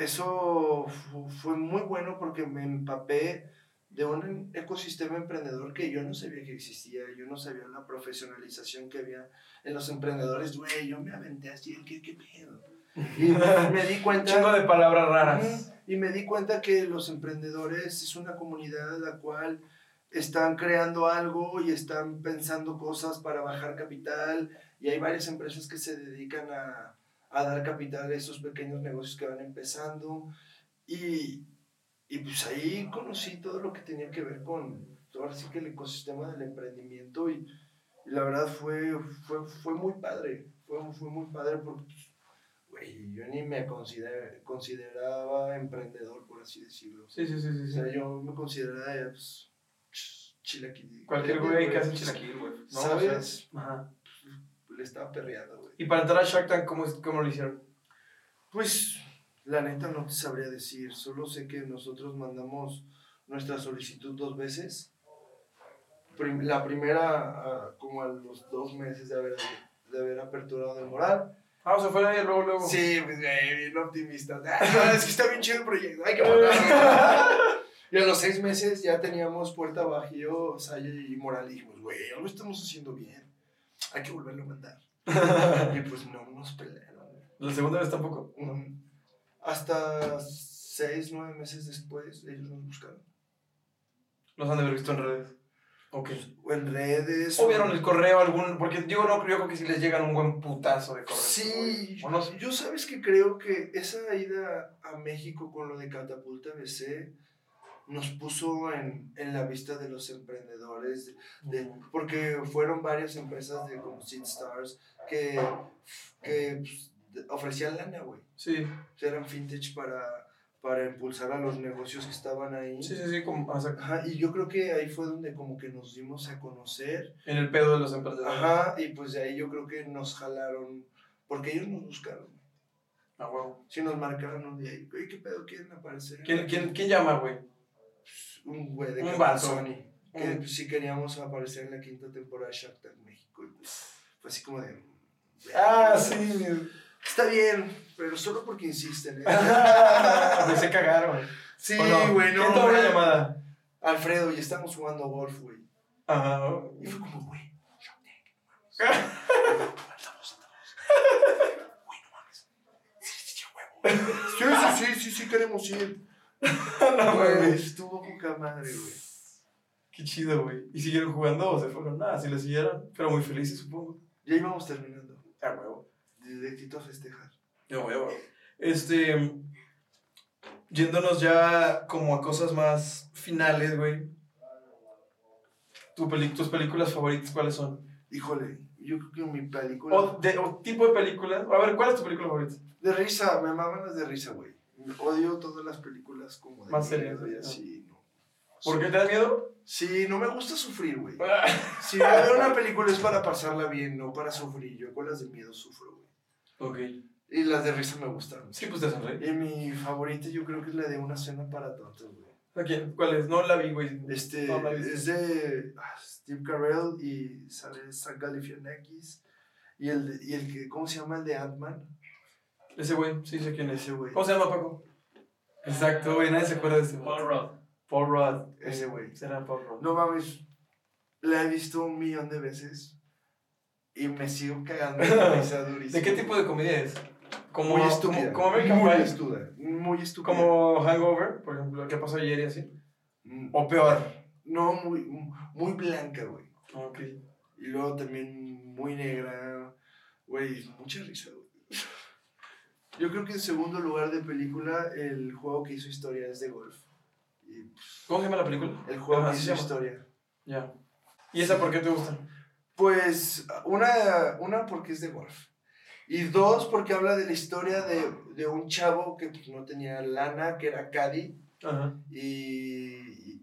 eso fu- fue muy bueno porque me empapé de un ecosistema emprendedor que yo no sabía que existía, yo no sabía la profesionalización que había en los emprendedores, güey, yo me aventé así, ¿qué, qué pedo? Y me di cuenta... chingo de palabras raras. Y me di cuenta que los emprendedores es una comunidad en la cual están creando algo y están pensando cosas para bajar capital y hay varias empresas que se dedican a, a dar capital a esos pequeños negocios que van empezando y, y pues ahí conocí todo lo que tenía que ver con ahora sí que el ecosistema del emprendimiento y, y la verdad fue, fue, fue muy padre, fue, fue muy padre porque pues, güey, yo ni me consider- consideraba emprendedor, por así decirlo. Sí, sí, sí, O sí. sí. sea, yo me consideraba pues, ch- chilaquil. Cualquier güey que hace chilaquil, güey. O ¿Sabes? Ajá. Le estaba perreando, güey. Y para entrar a Shark Tank, ¿cómo, cómo lo hicieron? Pues, la neta no te sabría decir. Solo sé que nosotros mandamos nuestra solicitud dos veces. Prim- la primera, ah, como a los dos meses de haber, de haber aperturado el moral. Ah, o sea, fue ahí luego, luego. Sí, pues, bien optimista. Ah, es que está bien chido el proyecto, hay que mandarlo. y a los seis meses ya teníamos Puerta Bajío, Salle y Moral. Dijimos, güey, algo estamos haciendo bien. Hay que volverlo a mandar. y pues no nos pelearon. La segunda vez tampoco. Ujú. Hasta seis, nueve meses después, ellos nos buscaron. Los han de haber visto en redes. Ok. O en redes. ¿O vieron el correo algún? Porque yo no creo que si les llegan un buen putazo de correo. Sí, O no sé. yo sabes que creo que esa ida a México con lo de Catapulta BC nos puso en, en la vista de los emprendedores, de- porque fueron varias empresas de como Seed Stars que, que pues, ofrecían lana, güey. Sí, O sea, eran fintech para, para impulsar a los negocios que estaban ahí. sí, sí, sí, como sea, Ajá, y yo creo que ahí fue donde como que nos dimos a conocer. en el pedo de los emprendedores. Ajá, y pues de ahí yo creo que nos jalaron, porque ellos nos buscaron. Ah, huevo. Si nos marcaron un día, y, "Oye, ¿qué pedo quieren aparecer? ¿Quién, quién, ¿Quién llama, güey? Un güey de Un. Sony. Que pues, sí queríamos aparecer en la quinta temporada de Shark Tank México. Y pues fue así como de. Ah, sí. Está bien, pero solo porque insisten. ¿eh? Me se cagaron. sí, güey, no. ¿Quién tomó la güey. llamada? Alfredo, y estamos jugando golf, güey. Ajá. Y fue como, güey. Andamos, andamos. Güey, no mames. Sí, sí, sí, huevo. Sí, sí, sí, sí, sí, queremos ir. no, güey. estuvo poca madre, güey. Qué chido, güey. ¿Y siguieron jugando o se fueron? Nada, si le siguieron. Pero muy felices, supongo. Ya íbamos terminando. Ah, huevo. Directito a festejar. Yo, huevo. Este. Yéndonos ya como a cosas más finales, güey. Tu peli- ¿Tus películas favoritas cuáles son? Híjole, yo creo que mi película. O, de, o tipo de películas. A ver, ¿cuál es tu película favorita? De risa, me maman las de risa, güey. Odio todas las películas como de Más miedo serias, y ¿no? así, no. ¿Por qué te da miedo? Sí, no me gusta sufrir, güey. Si veo una película es para pasarla bien, no para sufrir. Yo con las de miedo sufro, güey. Ok. Y las de risa me gustan. Sí, pues te sonreí. Y mi favorita yo creo que es la de Una cena para tontos, güey. ¿A quién? ¿Cuál es? No la vi, güey. Este, No la es de ah, Steve Carell y sale Zach Galifianakis. Y el, y el que, ¿cómo se llama? El de Ant-Man. Ese güey, sí sé quién es. Ese güey. ¿Cómo se llama, Paco? Exacto, güey, nadie se acuerda de ese. Paul Rudd. Paul Rudd. Ese güey. Será Paul Rudd. No mames, la he visto un millón de veces y me sigo cagando de risa durísimo. ¿De qué tipo de comedia es? Como, Muy estúpida. Como, como American muy Pie. estúpida. Muy estúpida. Como Hangover, por ejemplo, ¿qué pasó ayer y así? Mm, O peor. No, muy, muy blanca, güey. Ok. Y luego también muy negra. Güey, mucha risa, güey. Yo creo que en segundo lugar de película, el juego que hizo historia es de golf. Y pues, ¿Cómo se llama la película? el juego Ajá, que hizo historia. Ya. ¿Y esa por qué te gusta? Pues una, una porque es de golf. Y dos porque habla de la historia de, de un chavo que pues, no tenía lana, que era Caddy, y,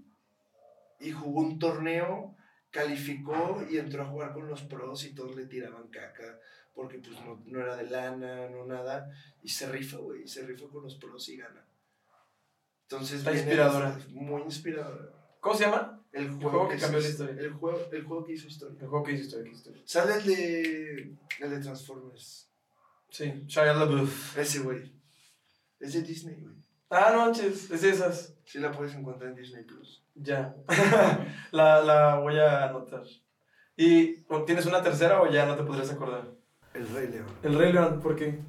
y jugó un torneo, calificó y entró a jugar con los pros y todos le tiraban caca porque pues no, no era de lana, no nada. Y se rifa, güey, se rifa con los pros y gana. Entonces Está viene- inspiradora. Muy inspiradora. ¿Cómo se llama? El juego, juego que hizo cambió la his- historia. El juego, el juego que hizo historia. El juego que hiciste, que hiciste. Sale el de, el de Transformers. Sí, Shia LaBeouf. Ese güey. Es de Disney, güey. Ah, no manches, es de esas. Sí la puedes encontrar en Disney Plus. Ya. la, la voy a anotar. ¿Y tienes una tercera o ya no te podrías acordar? El Rey León. El Rey León, ¿por qué?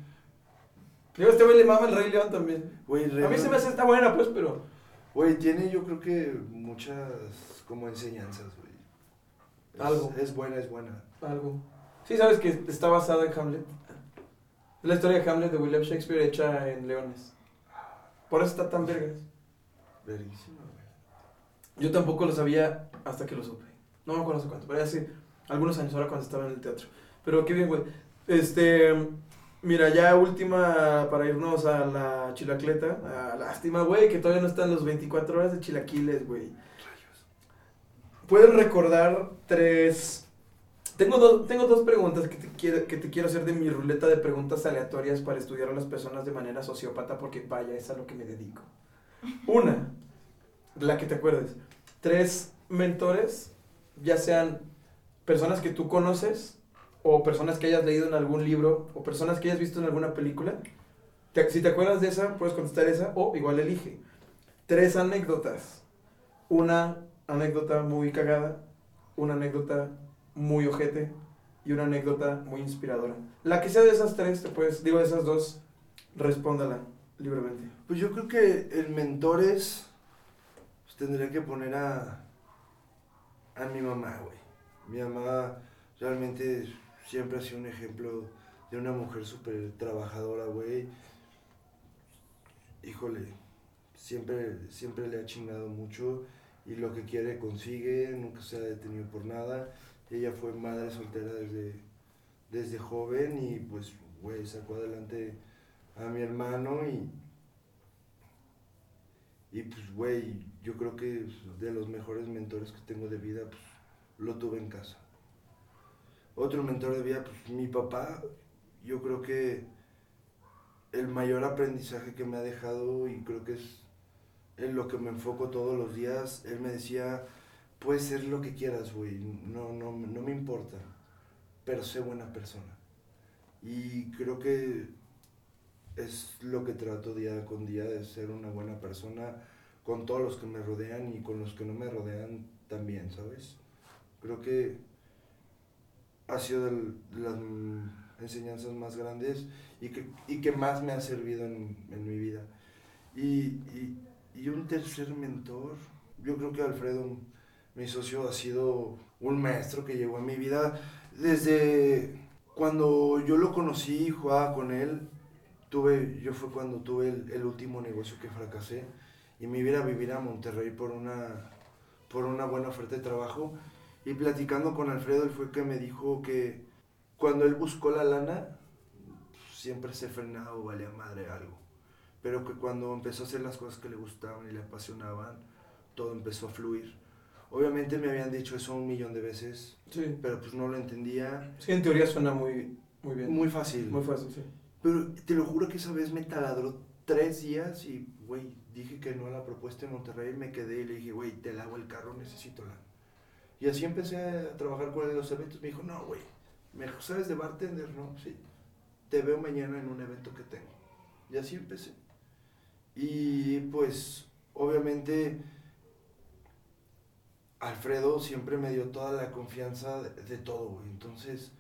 Digo, este güey le mama el Rey León también. Güey, el Rey A mí se me hace esta buena, pues, pero. Güey, tiene yo creo que muchas como enseñanzas, güey. Algo. Es buena, es buena. Algo. Sí, sabes que está basada en Hamlet. Es la historia de Hamlet de William Shakespeare hecha en leones. Por eso está tan vergas. Verguísima, güey. Yo tampoco lo sabía hasta que lo supe. No me acuerdo hace cuánto, pero hace algunos años ahora cuando estaba en el teatro. Pero qué bien, güey. Este, mira, ya última para irnos a la chilacleta. Ah, lástima, güey, que todavía no están los 24 horas de chilaquiles, güey. ¿Puedes recordar tres... Tengo, dos tengo dos preguntas que te, quiero, que te quiero hacer de mi ruleta de preguntas aleatorias para estudiar a las personas de manera sociópata, porque vaya, es a lo que me dedico. Una, la que te acuerdes. Tres mentores, ya sean personas que tú conoces o personas que hayas leído en algún libro o personas que hayas visto en alguna película. Si te acuerdas de esa, puedes contestar esa o igual elige. Tres anécdotas. Una anécdota muy cagada, una anécdota muy ojete y una anécdota muy inspiradora. La que sea de esas tres, te puedes, digo de esas dos, respóndala libremente. Pues yo creo que el mentores pues, tendría que poner a, a mi mamá, güey. Mi mamá realmente siempre ha sido un ejemplo de una mujer súper trabajadora, güey. Híjole, siempre, siempre le ha chingado mucho y lo que quiere consigue, nunca se ha detenido por nada. Ella fue madre soltera desde, desde joven y pues, güey, sacó adelante a mi hermano y, y pues, güey, yo creo que de los mejores mentores que tengo de vida, pues, lo tuve en casa. Otro mentor de vida, pues, mi papá, yo creo que el mayor aprendizaje que me ha dejado y creo que es en lo que me enfoco todos los días, él me decía, puedes ser lo que quieras, güey, no, no, no me importa, pero sé buena persona. Y creo que es lo que trato día con día de ser una buena persona con todos los que me rodean y con los que no me rodean también, ¿sabes? Creo que ha sido de las enseñanzas más grandes y que, y que más me ha servido en, en mi vida. Y, y, y un tercer mentor, yo creo que Alfredo, mi socio, ha sido un maestro que llegó a mi vida desde cuando yo lo conocí y jugaba con él, tuve, yo fue cuando tuve el, el último negocio que fracasé y me iba a vivir a Monterrey por una, por una buena oferta de trabajo. Y platicando con Alfredo, él fue que me dijo que cuando él buscó la lana, siempre se frenaba o valía madre algo. Pero que cuando empezó a hacer las cosas que le gustaban y le apasionaban, todo empezó a fluir. Obviamente me habían dicho eso un millón de veces, Sí. pero pues no lo entendía. Sí, en teoría suena muy, muy bien. Muy fácil. Muy fácil, sí. Pero te lo juro que esa vez me taladró tres días y, güey, dije que no a la propuesta en Monterrey, me quedé y le dije, güey, te lavo el carro, necesito lana. Y así empecé a trabajar con él en los eventos. Me dijo, no, güey, me ¿sabes de bartender? No, sí. Te veo mañana en un evento que tengo. Y así empecé. Y pues, obviamente, Alfredo siempre me dio toda la confianza de, de todo, güey. Entonces,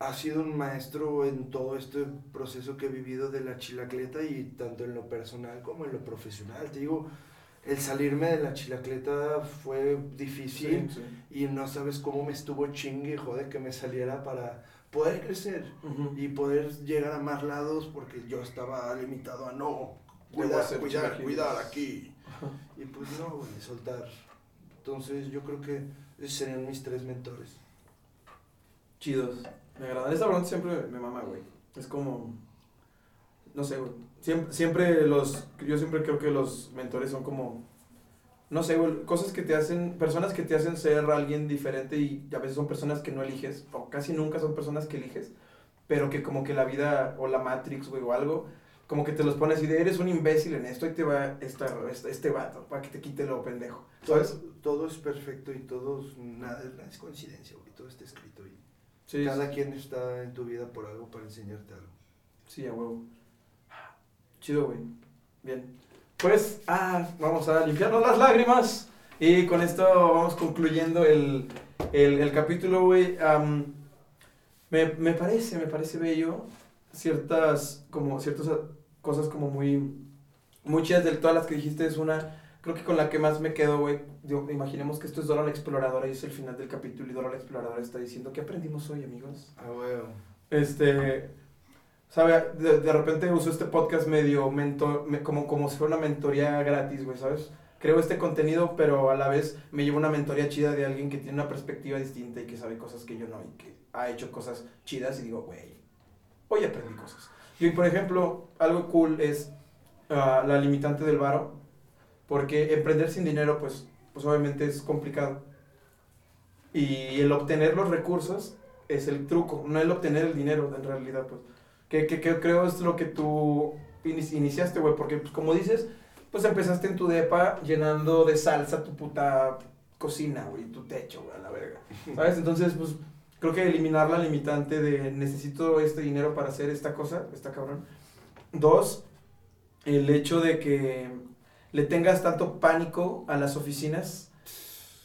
ha sido un maestro en todo este proceso que he vivido de la chilacleta y tanto en lo personal como en lo profesional. Te digo, el salirme de la chilacleta fue difícil Sí, y no sabes cómo me estuvo chingue y jode que me saliera para poder crecer y poder llegar a más lados porque yo estaba limitado a no cuidar, cuidar, chilaquiles. cuidar aquí. Y pues no, güey, soltar. Entonces yo creo que esos serían mis tres mentores. Chidos. Me agradan. Esta pregunta siempre me mama, güey. Es como. No sé, güey. Siempre, siempre los. Yo siempre creo que los mentores son como. No sé, güey. Cosas que te hacen. Personas que te hacen ser alguien diferente y a veces son personas que no eliges. O casi nunca son personas que eliges. Pero que como que la vida o la Matrix, güey, o algo. Como que te los pones y de eres un imbécil en esto y te va esta, este, este vato para que te quite lo pendejo. ¿Sabes? Todo, todo es perfecto y todo es, nada, nada es coincidencia, güey. Todo está escrito y Sí, cada quien está en tu vida por algo para enseñarte algo. Sí, a huevo. Chido, güey. Bien. Pues, ah, vamos a limpiarnos las lágrimas. Y con esto vamos concluyendo el, el, el capítulo, güey. am, me, me parece, me parece bello ciertas, como, ciertas cosas como muy, chidas de todas las que dijiste. Es una, creo que con la que más me quedo, güey. Imaginemos que esto es Dora la Exploradora y es el final del capítulo y Dora la Exploradora está diciendo, ¿qué aprendimos hoy, amigos? Ah, huevo. Este, sabe, de, de repente uso este podcast medio mentor, me- como, como si fuera una mentoría gratis, güey, ¿sabes? Creo este contenido, pero a la vez me llevo una mentoría chida de alguien que tiene una perspectiva distinta y que sabe cosas que yo no y que ha hecho cosas chidas y digo, güey, hoy aprendí cosas. Y por ejemplo, algo cool es ah, la limitante del varo, porque emprender sin dinero, pues, pues obviamente es complicado. Y el obtener los recursos es el truco, no el obtener el dinero en realidad, pues. Que, que, que creo es lo que tú ini- iniciaste, güey, porque pues, como dices, pues empezaste en tu depa llenando de salsa tu puta cocina, güey, tu techo, güey, a la verga. ¿Sabes? Entonces, pues creo que eliminar la limitante de necesito este dinero para hacer esta cosa, está cabrón. Dos, el hecho de que le tengas tanto pánico a las oficinas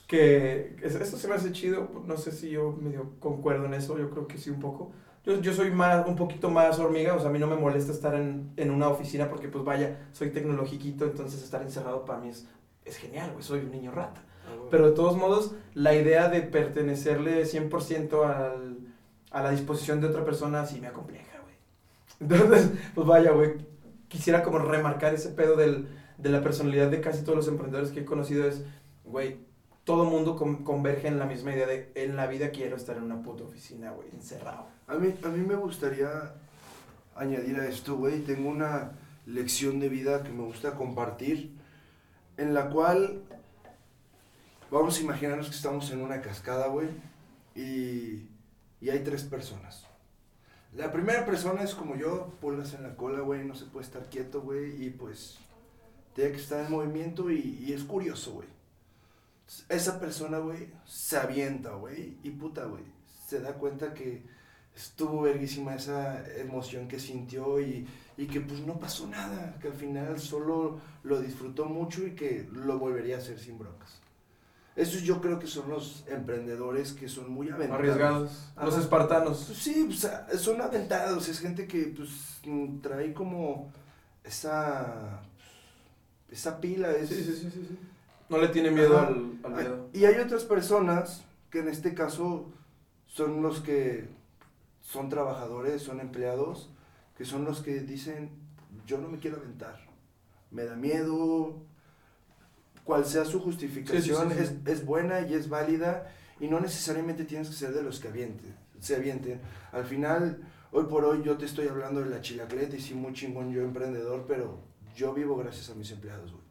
que es- esto se me hace chido, no sé si yo medio concuerdo en eso, yo creo que sí un poco. Yo, yo soy más, un poquito más hormiga, o sea, a mí no me molesta estar en, en una oficina porque pues vaya, soy tecnologiquito, entonces estar encerrado para mí es, es genial, güey, soy un niño rata. Ah. Pero de todos modos, la idea de pertenecerle 100% al, a la disposición de otra persona sí me acompleja, güey. Entonces, pues vaya, güey, quisiera como remarcar ese pedo del, de la personalidad de casi todos los emprendedores que he conocido es, güey, todo mundo con- converge en la misma idea de en la vida quiero estar en una puta oficina, güey, encerrado. A mí, a mí me gustaría añadir a esto, güey. Tengo una lección de vida que me gusta compartir, en la cual vamos a imaginarnos que estamos en una cascada, güey, y, y hay tres personas. La primera persona es como yo, pulgas en la cola, güey, no se puede estar quieto, güey, y pues tiene que estar en movimiento y, y es curioso, güey. Esa persona, güey, se avienta, güey, y puta, güey, se da cuenta que estuvo verguísima esa emoción que sintió y, y que pues no pasó nada, que al final solo lo disfrutó mucho y que lo volvería a hacer sin broncas. Esos yo creo que son los emprendedores que son muy aventados. Arriesgados. Los espartanos. Pues sí, pues, son aventados, es gente que pues trae como esa esa pila, es, Sí, sí, sí, sí, sí. No le tiene miedo Ajá. al, al miedo. Y hay otras personas que en este caso son los que son trabajadores, son empleados, que son los que dicen, yo no me quiero aventar, me da miedo, cual sea su justificación, Sí, sí, sí, sí. Es, es buena y es válida y no necesariamente tienes que ser de los que avienten, se avienten. Al final, hoy por hoy yo te estoy hablando de la chilacleta y sí muy chingón yo emprendedor, pero yo vivo gracias a mis empleados, güey.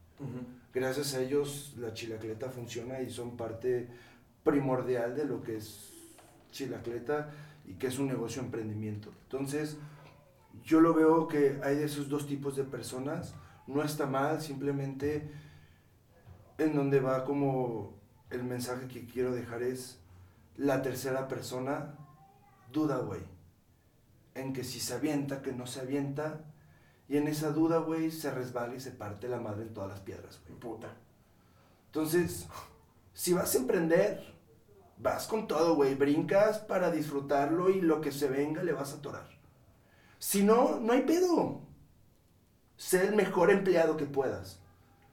Gracias a ellos la chilacleta funciona y son parte primordial de lo que es chilacleta y que es un negocio emprendimiento. Entonces, yo lo veo que hay esos dos tipos de personas, no está mal, simplemente en donde va como el mensaje que quiero dejar es la tercera persona duda, güey, en que si se avienta, que no se avienta, y en esa duda, güey, se resbala y se parte la madre en todas las piedras, güey. Puta. Entonces, si vas a emprender, vas con todo, güey. Brincas para disfrutarlo y lo que se venga le vas a atorar. Si no, no hay pedo. Sé el mejor empleado que puedas.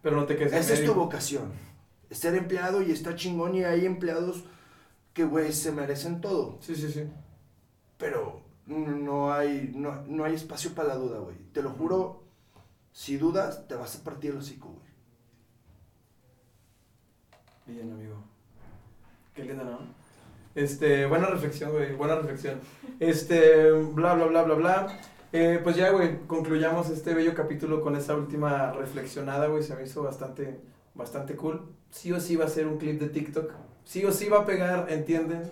Pero no te quedes Esa es tu vocación. Ser empleado y está chingón y hay empleados que, güey, se merecen todo. Sí, sí, sí. Pero no hay, no, no hay espacio para la duda, güey. Te lo juro, si dudas, te vas a partir el hocico, güey. Bien, amigo. Qué lindo, ¿no? Este, buena reflexión, güey, buena reflexión. Este, bla, bla, bla, bla, bla. Eh, pues ya, güey, concluyamos este bello capítulo con esa última reflexionada, güey. Se me hizo bastante, bastante cool. Sí o sí va a ser un clip de TikTok. Sí o sí va a pegar, ¿entienden?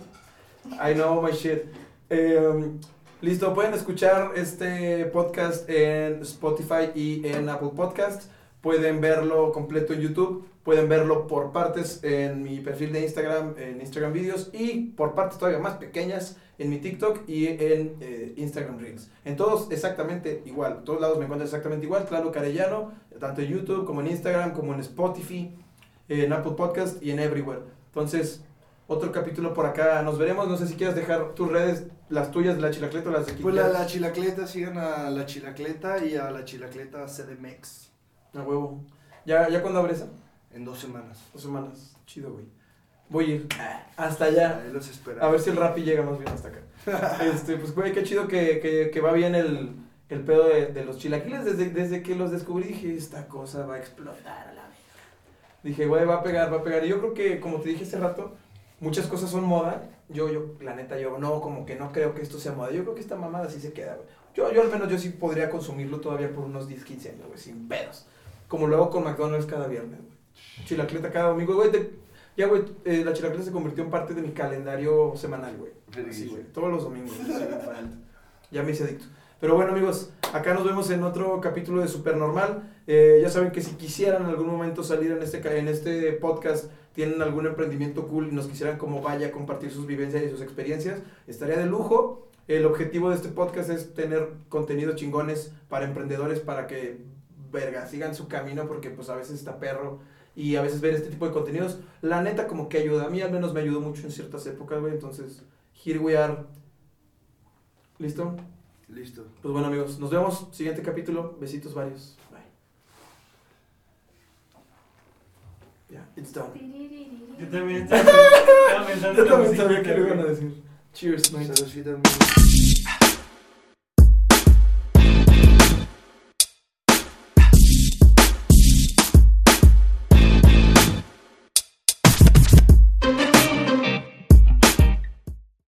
I know my shit. Eh, listo, pueden escuchar este podcast en Spotify y en Apple Podcast. pueden verlo completo en YouTube, pueden verlo por partes en mi perfil de Instagram, en Instagram Videos y por partes todavía más pequeñas en mi TikTok y en eh, Instagram Reels. En todos exactamente igual, en todos lados me encuentran exactamente igual, claro Carellano, tanto en YouTube como en Instagram, como en Spotify, en Apple Podcast y en Everywhere. Entonces, otro capítulo por acá, nos veremos, no sé si quieres dejar tus redes, las tuyas de la chilacleta o las de Pues la, la chilacleta, sigan a la chilacleta y a la chilacleta CDMX. A huevo. ¿Ya, ya cuándo abre esa? En dos semanas. Dos semanas. Chido, güey. Voy a ir hasta allá. Ahí los espera. A ver si el Rappi llega más bien hasta acá. este, pues, güey, qué chido que, que, que va bien el, el pedo de, de, los chilaquiles. Desde, desde que los descubrí dije, esta cosa va a explotar a la vida. Dije, güey, va a pegar, va a pegar. Y yo creo que, como te dije hace rato, muchas cosas son moda. Yo, yo, la neta, yo no, como que no creo que esto sea moda. Yo creo que esta mamada sí se queda, güey. Yo, yo al menos yo sí podría consumirlo todavía por unos 10, 15 años, güey, sin pedos. Como lo hago con McDonald's cada viernes, güey. Chilacleta cada domingo, güey. Te, ya, güey, eh, la chilacleta se convirtió en parte de mi calendario semanal, güey. Sí, güey. Todos los domingos. ya me hice adicto. Pero bueno, amigos, acá nos vemos en otro capítulo de Super Normal. Eh, ya saben que si quisieran en algún momento salir en este, en este podcast, tienen algún emprendimiento cool y nos quisieran como vaya a compartir sus vivencias y sus experiencias, estaría de lujo. El objetivo de este podcast es tener contenidos chingones para emprendedores para que, verga, sigan su camino porque pues a veces está perro y a veces ver este tipo de contenidos, la neta como que ayuda. A mí al menos me ayudó mucho en ciertas épocas, güey. Entonces, here we are. ¿Listo? Listo. Pues bueno, amigos, nos vemos. Siguiente capítulo. Besitos varios. Ya, yeah, it's done. Yo también estaba pensando Yo también sabía que lo iban a decir. Cheers, mate.